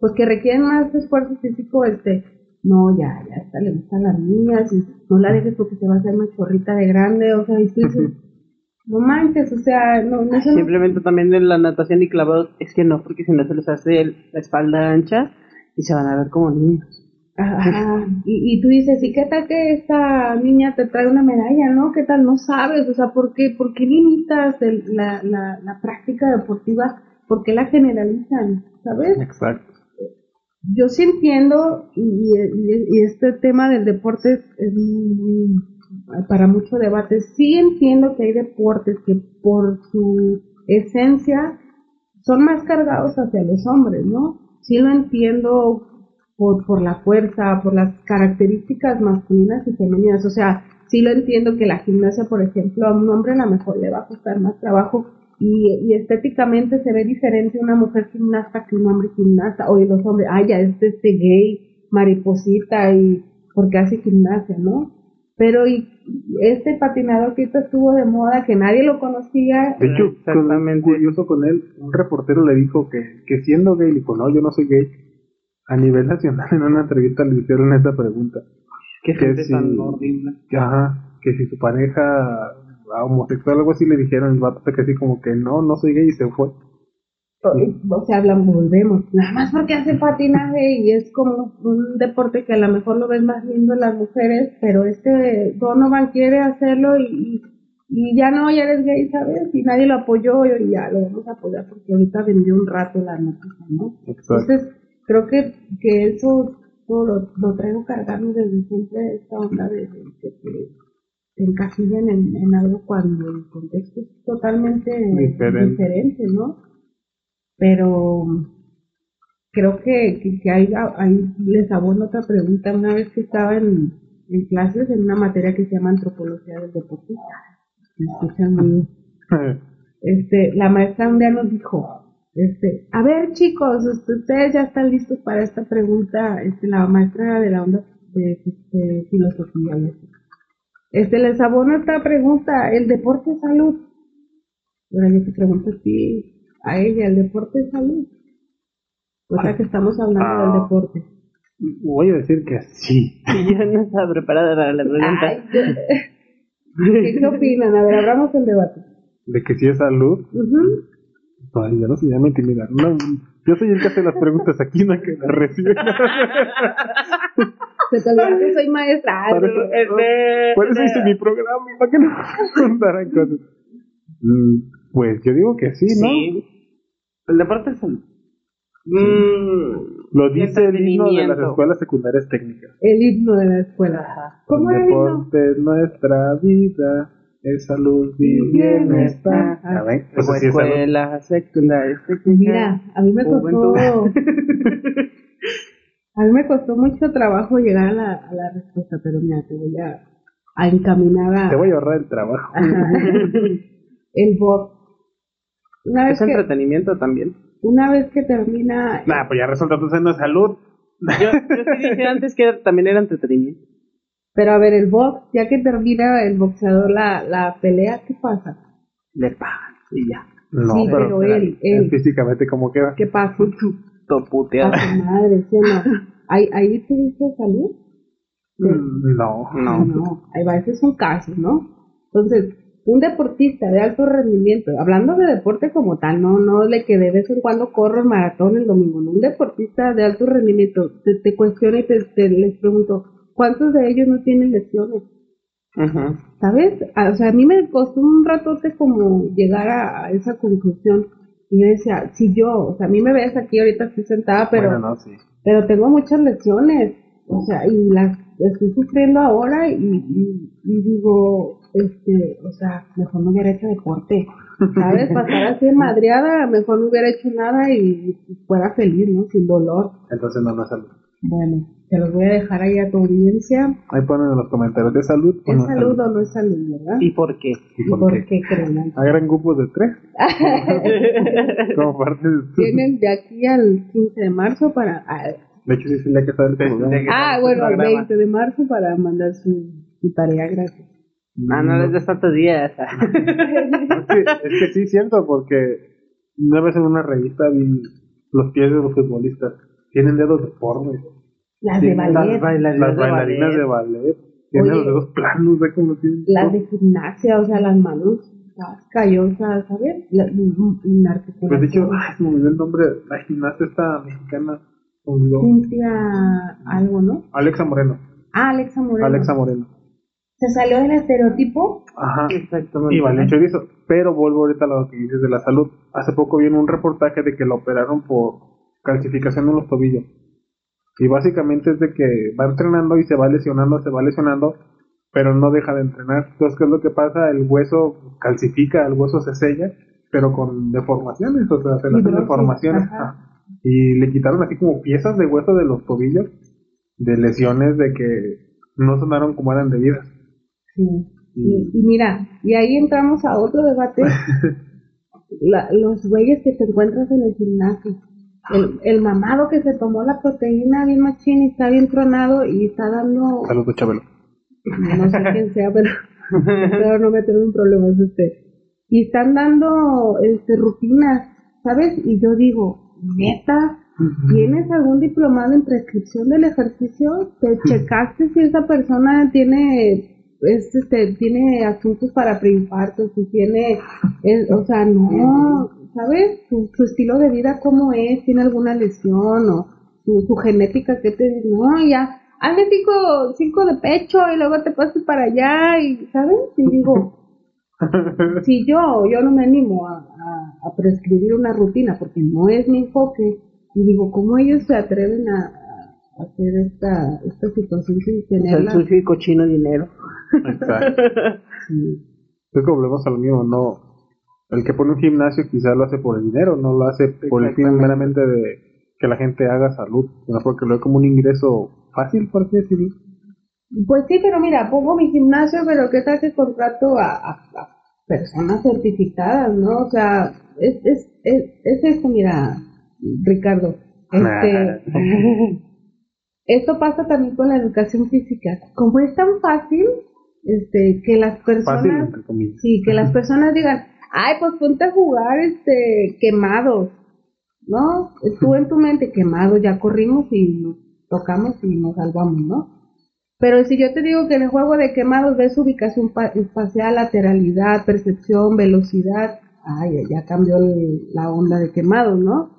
pues que requieren más esfuerzo físico, este, no, ya, ya está, le gustan las niñas y no la dejes porque se va a hacer una chorrita de grande, o sea, y tú dices, no manches, o sea, no, no
Simplemente también en la natación y clavados, es que no, porque si no se les hace la espalda ancha, y se van a ver como niños.
Ajá. Y, y tú dices, ¿y qué tal que esta niña te trae una medalla, no? ¿Qué tal? No sabes, o sea, ¿por qué, por qué limitas la, la, la práctica deportiva? ¿Por qué la generalizan? ¿Sabes?
Exacto.
Yo sí entiendo, y, este tema del deporte es muy, para mucho debate, sí entiendo que hay deportes que por su esencia son más cargados hacia los hombres, ¿no? Sí lo entiendo por, por la fuerza, por las características masculinas y femeninas, o sea, sí lo entiendo que la gimnasia, por ejemplo, a un hombre a lo mejor le va a costar más trabajo y, y estéticamente se ve diferente una mujer gimnasta que un hombre gimnasta, o los hombres, ay, ya es este gay, mariposita y porque hace gimnasia, ¿no? Pero y este patinador que estuvo de moda, que nadie lo conocía.
De hecho, exactamente. curioso con él, un reportero le dijo que, que siendo gay, dijo, no, yo no soy gay. A nivel nacional, en una entrevista le hicieron esta pregunta.
Qué que si, tan horrible.
Ajá, que si su pareja homosexual o algo así le dijeron, el vato que así como que no, no soy gay y se fue.
O sea, hablan, volvemos, nada más porque hace patinaje y es como un deporte que a lo mejor lo ven más lindo las mujeres, pero este Donovan quiere hacerlo y, y ya no, ya eres gay, ¿sabes? Y nadie lo apoyó y ya lo vamos a apoyar porque ahorita vendió un rato la noticia, ¿no? Entonces, creo que, que eso lo, lo traigo cargando desde siempre esta onda de, que encasillan en, en, algo cuando el contexto es totalmente diferente. ¿no? Pero creo que, que, ahí, les abono otra pregunta. Una vez que estaba en, clases en una materia que se llama antropología del deporte, este, la maestra un día nos dijo, este, a ver chicos, ustedes ya están listos para esta pregunta, este, la maestra de la onda de, este, filosofía, este, les abono esta pregunta, ¿el deporte es salud? Ahora yo te pregunto si a ella, el deporte es salud. O sea que estamos hablando del ah. deporte.
Voy a decir que sí.
Yo no estaba preparada para la pregunta.
¿Qué, opinan? A ver, abramos el debate.
¿De que sí es salud? Ay, ya no se llama intimidar. No, yo soy el que hace las preguntas aquí, no que las recibe.
Se te olvidó que soy maestra.
Por eso, por eso hice mi programa, para que no contaran cosas. Mm, pues yo digo que sí, ¿no? Sí.
El deporte es un...
Mm, lo dice el himno de las escuelas secundarias técnicas.
El himno de la escuela.
¿Cómo el deporte es nuestra vida, es salud y bienestar.
A ver, pues escuela secundaria
Mira, a mí me costó... a mí me costó mucho trabajo llegar a la, a la respuesta, pero mira, te voy a, a encaminar a...
Te voy a ahorrar el trabajo.
el box
una es entretenimiento también.
Una vez que termina.
Nah, pues ya resulta tu seno de salud.
Yo, yo sí dije antes que también era entretenimiento.
Pero a ver, el box, ya que termina el boxeador la, la pelea, ¿qué pasa?
Le pagan y ya.
No, sí, pero, él, él, Físicamente, ¿cómo queda?
¿Qué pasa? Madre, ¿sí o no? ¿Ahí, ahí tuviste salud?
Mm, no,
no. No, ahí va, ese es un caso, ¿no? Entonces, un deportista de alto rendimiento, hablando de deporte como tal, no, no de que de vez en cuando corro el maratón el domingo, no, un deportista de alto rendimiento, te, te cuestiona y te, les pregunto, ¿cuántos de ellos no tienen lesiones? ¿Sabes? O sea, a mí me costó un ratote como llegar a, esa conclusión. Y yo decía, si yo, o sea, a mí me ves aquí ahorita estoy sentada, pero, pero tengo muchas lesiones. O sea, y las estoy sufriendo ahora y, y digo, este, o sea, mejor no hubiera hecho deporte, ¿sabes? Pasar así en madreada, mejor no hubiera hecho nada y, fuera feliz, ¿no? Sin dolor.
Entonces no, no salud.
Bueno, te los voy a dejar ahí a tu audiencia.
Ahí ponen en los comentarios, ¿de salud
o ¿Es no salud, o no es salud, verdad?
¿Y por qué?
¿Y por, qué? creen?
Hagan grupos de tres. Como parte de...
Tienen de aquí al 15 de marzo para...
de hecho, sí le que estar
el Ah, bueno, al 20 de marzo para mandar su, su tarea, gracias.
Ah, no les des tantos días.
es, que, es que sí, cierto, porque una vez en una revista vi los pies de los futbolistas. Tienen dedos deformes.
Las de ballet.
Las, bailarinas de ballet. Tienen los dedos planos, ¿de cómo tienen?
Las de gimnasia, o sea, las manos callosas, ¿sabes? La,
pues de hecho, ay, me olvidó el nombre. La gimnasia esta mexicana.
Cintia algo, ¿no?
Alexa Moreno.
Ah, Alexa Moreno.
Alexa Moreno
se salió del estereotipo.
Ajá, exactamente. Y vale, hecho eso. Pero vuelvo ahorita a lo que dices de la salud. Hace poco vi un reportaje de que lo operaron por calcificación en los tobillos. Y básicamente es de que va entrenando y se va lesionando, se va lesionando, pero no deja de entrenar. Entonces, ¿qué es lo que pasa? El hueso calcifica, el hueso se sella pero con deformaciones, o sea, se le hacen deformaciones.
ajá.
Y le quitaron así como piezas de hueso de los tobillos, de lesiones de que no sonaron como eran debidas.
Sí. Y, y mira, y ahí entramos a otro debate. La- los güeyes que te encuentras en el gimnasio. El, el mamado que se tomó la proteína bien machín y está bien tronado y está dando,
Saludos, Chabelo.
no sé quién sea, pero, pero no meterme en problemas usted. Y están dando este, rutinas, ¿sabes? Y yo digo, neta, ¿tienes algún diplomado en prescripción del ejercicio? ¿Te checaste si esa persona tiene, es, este, tiene asuntos para preinfartos, si tiene, es- o sea, no, ¿sabes? Su, su estilo de vida, ¿cómo es? ¿Tiene alguna lesión o su, su genética? ¿Qué te No, ya, hazle cinco, cinco de pecho y luego te pasas para allá y, ¿sabes? Y digo, si yo, yo no me animo a, a- a prescribir una rutina porque no es mi enfoque, y digo, ¿cómo ellos se atreven a, a hacer esta, esta situación sin
El
tenerla?
sucio y cochino dinero.
Exacto.
Sí.
Creo que volvemos a lo mismo, no. El que pone un gimnasio quizás lo hace por el dinero, no lo hace por el fin meramente de que la gente haga salud, sino porque lo ve como un ingreso fácil, por así decirlo.
Pues sí, pero mira, pongo mi gimnasio, pero ¿qué tal que contrato a, a- a personas certificadas, no? O sea, es, es, es, es esto, mira, Ricardo. Este, esto pasa también con la educación física. Como es tan fácil, este, que las personas, sí, que las personas digan, ay, pues ponte a jugar, este, quemados, ¿no? Tú en tu mente, quemados, ya corrimos y nos tocamos y nos salvamos, ¿no? Pero si yo te digo que en el juego de quemados ves ubicación pa- espacial, lateralidad, percepción, velocidad, ay, ya cambió el- la onda de quemados, ¿no?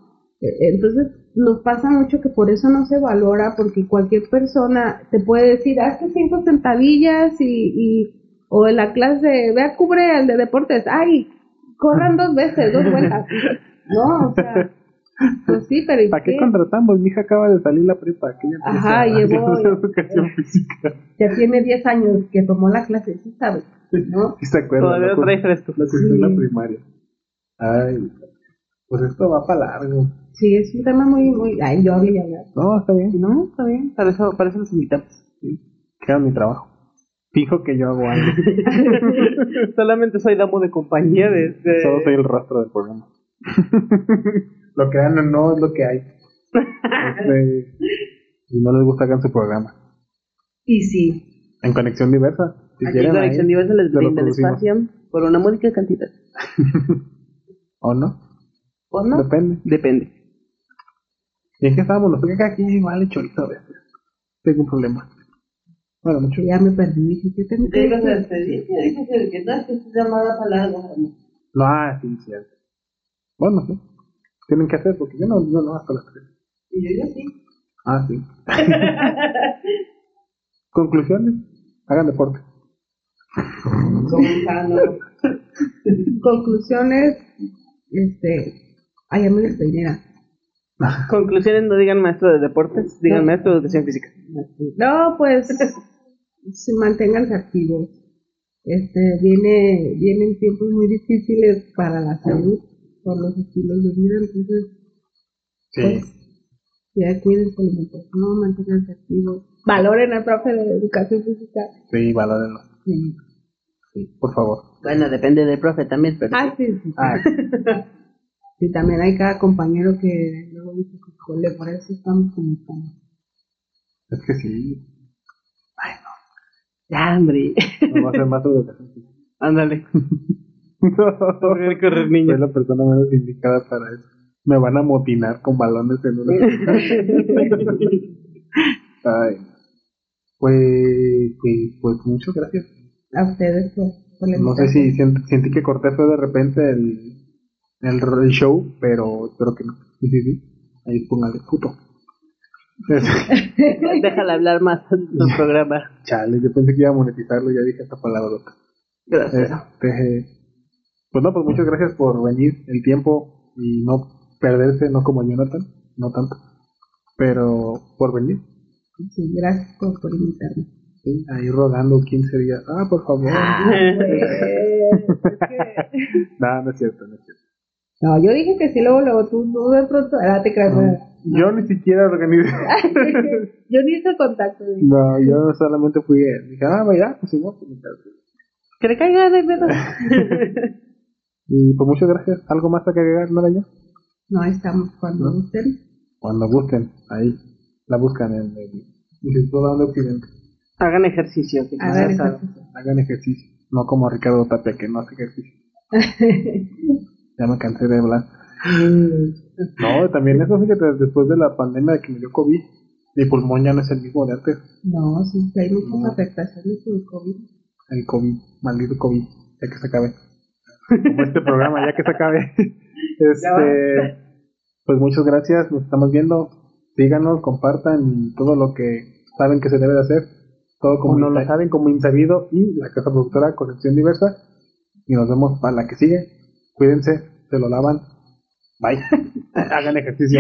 E- Entonces nos pasa mucho que por eso no se valora, porque cualquier persona te puede decir, hazte cinco sentadillas y, y o en la clase, vea, cubre al de deportes, ay, corran dos veces, dos vueltas, no, o sea, pues sí, pero ¿y
¿Para qué
qué?
contratamos? Mi hija acaba de salir la prepa. que ella
Ajá, llevó-
educación física.
Ya tiene 10 años que tomó la clase, sí sabes, ¿no?
¿Sí se acuerda?
Todavía trae fresco.
La cuestión de
Sí.
la primaria. Ay, pues esto va para largo.
Sí, es un tema muy, muy, ay, yo hablé y hablé.
No, está bien.
No, está bien. Para eso, para eso los invitamos.
Queda mi trabajo. Fijo que yo hago algo.
Solamente soy damo de compañía de este.
Solo soy el rastro del programa. lo que dan o no es lo que hay. Este, y no les gusta hagan su programa.
Y sí,
En conexión diversa. Si
Aquí
quieren,
en
ahí,
Conexión Diversa les brinda el espacio por una módica cantidad.
¿O no?
¿O no?
Depende.
Depende.
¿Y en qué estábamos? Nosotros que aquí igual chorizo a veces. Tengo un problema. Bueno, mucho.
ya me perdí. ¿sí? ¿Qué tengo que decir?
despedir? que no es llamada palabra.
No, ah, sí, cierto. Bueno, sí. Tienen que hacer porque yo no, yo no hasta las tres.
Y yo, yo sí.
Ah, sí. Conclusiones. Hagan deporte.
Comenzando.
Conclusiones, este, ay, ya me despedí, mira.
Conclusiones, no digan maestro de deportes, digan
No.
maestro de educación física.
No, pues, se manténganse activos. Este, viene, vienen tiempos muy difíciles para la salud por los estilos de vida, entonces,
Sí.
pues, ya cuiden su alimentación, manténganse activos. Valoren al profe de educación física.
Sí, valórenlo.
Sí.
Sí, por favor.
Bueno, depende del profe también, pero.
Ah, sí, sí.
Ah,
Sí, también hay cada compañero que luego dice que, "Jole, por eso estamos como estamos.
es que sí.
Ya, hombre.
No va a ser más física.
Ándale. Correr, correr, niño.
Soy la persona menos indicada para eso. Me van a motinar con balones en una. Ay. Pues, pues, pues muchas gracias.
A ustedes por, por la
No sé si sient- sentí que corté fue de repente el, el, el show, pero espero que no. Sí, sí, sí. Ahí póngale puto.
Déjala hablar más en tu programa.
Chale, yo pensé que iba a monetizarlo, ya dije esta palabra loca.
Gracias.
Este, pues no, pues muchas gracias por venir el tiempo y no perderse, no como Jonathan, no tanto, pero por venir.
Sí, gracias por, por invitarme.
Sí, ahí rogando 15 días. Ah, por favor.
Ah, pues. es que...
no, no es cierto, no es cierto.
No, yo dije que sí, luego, luego tú, tú de pronto, ah, te creas, no.
Yo ni siquiera organizé.
yo ni hice contacto.
no, yo solamente fui. eh, Dije, ah, vaya, pues si no, pues me quedo.
Que le caiga de pedo.
Y pues muchas gracias. ¿Algo más para que agregar, Nora,
No, ahí estamos cuando
No.
gusten.
Cuando gusten, ahí la buscan en el Instituto de Occidente.
Hagan ejercicio. Que
Hagan ejercicio.
Hagan ejercicio. No como Ricardo Tapia, que no hace ejercicio. Ya me cansé de hablar. No, también eso fíjate, después de la pandemia de que me dio COVID, mi pulmón ya no es el mismo de antes.
no, sí, hay muchas
No.
afectaciones por el COVID.
El COVID, maldito COVID, ya que se acabe. Como este programa, ya que se acabe. Este, pues muchas gracias, nos estamos viendo. Síganos, compartan y todo lo que saben que se debe de hacer. Todo como no lo saben, como Insabido y la casa productora Colección Diversa. Y nos vemos para la que sigue. Cuídense, se lo lavan. Bye. Hagan ejercicio.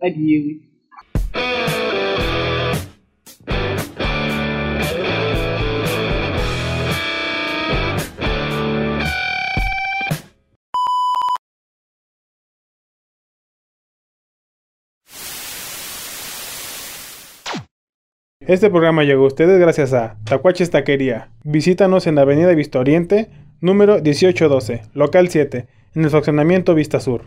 Adiós.
Este programa llegó a ustedes gracias a Tacuaches Taquería. Visítanos en la Avenida Vista Oriente, número 1812, local 7, en el fraccionamiento Vista Sur.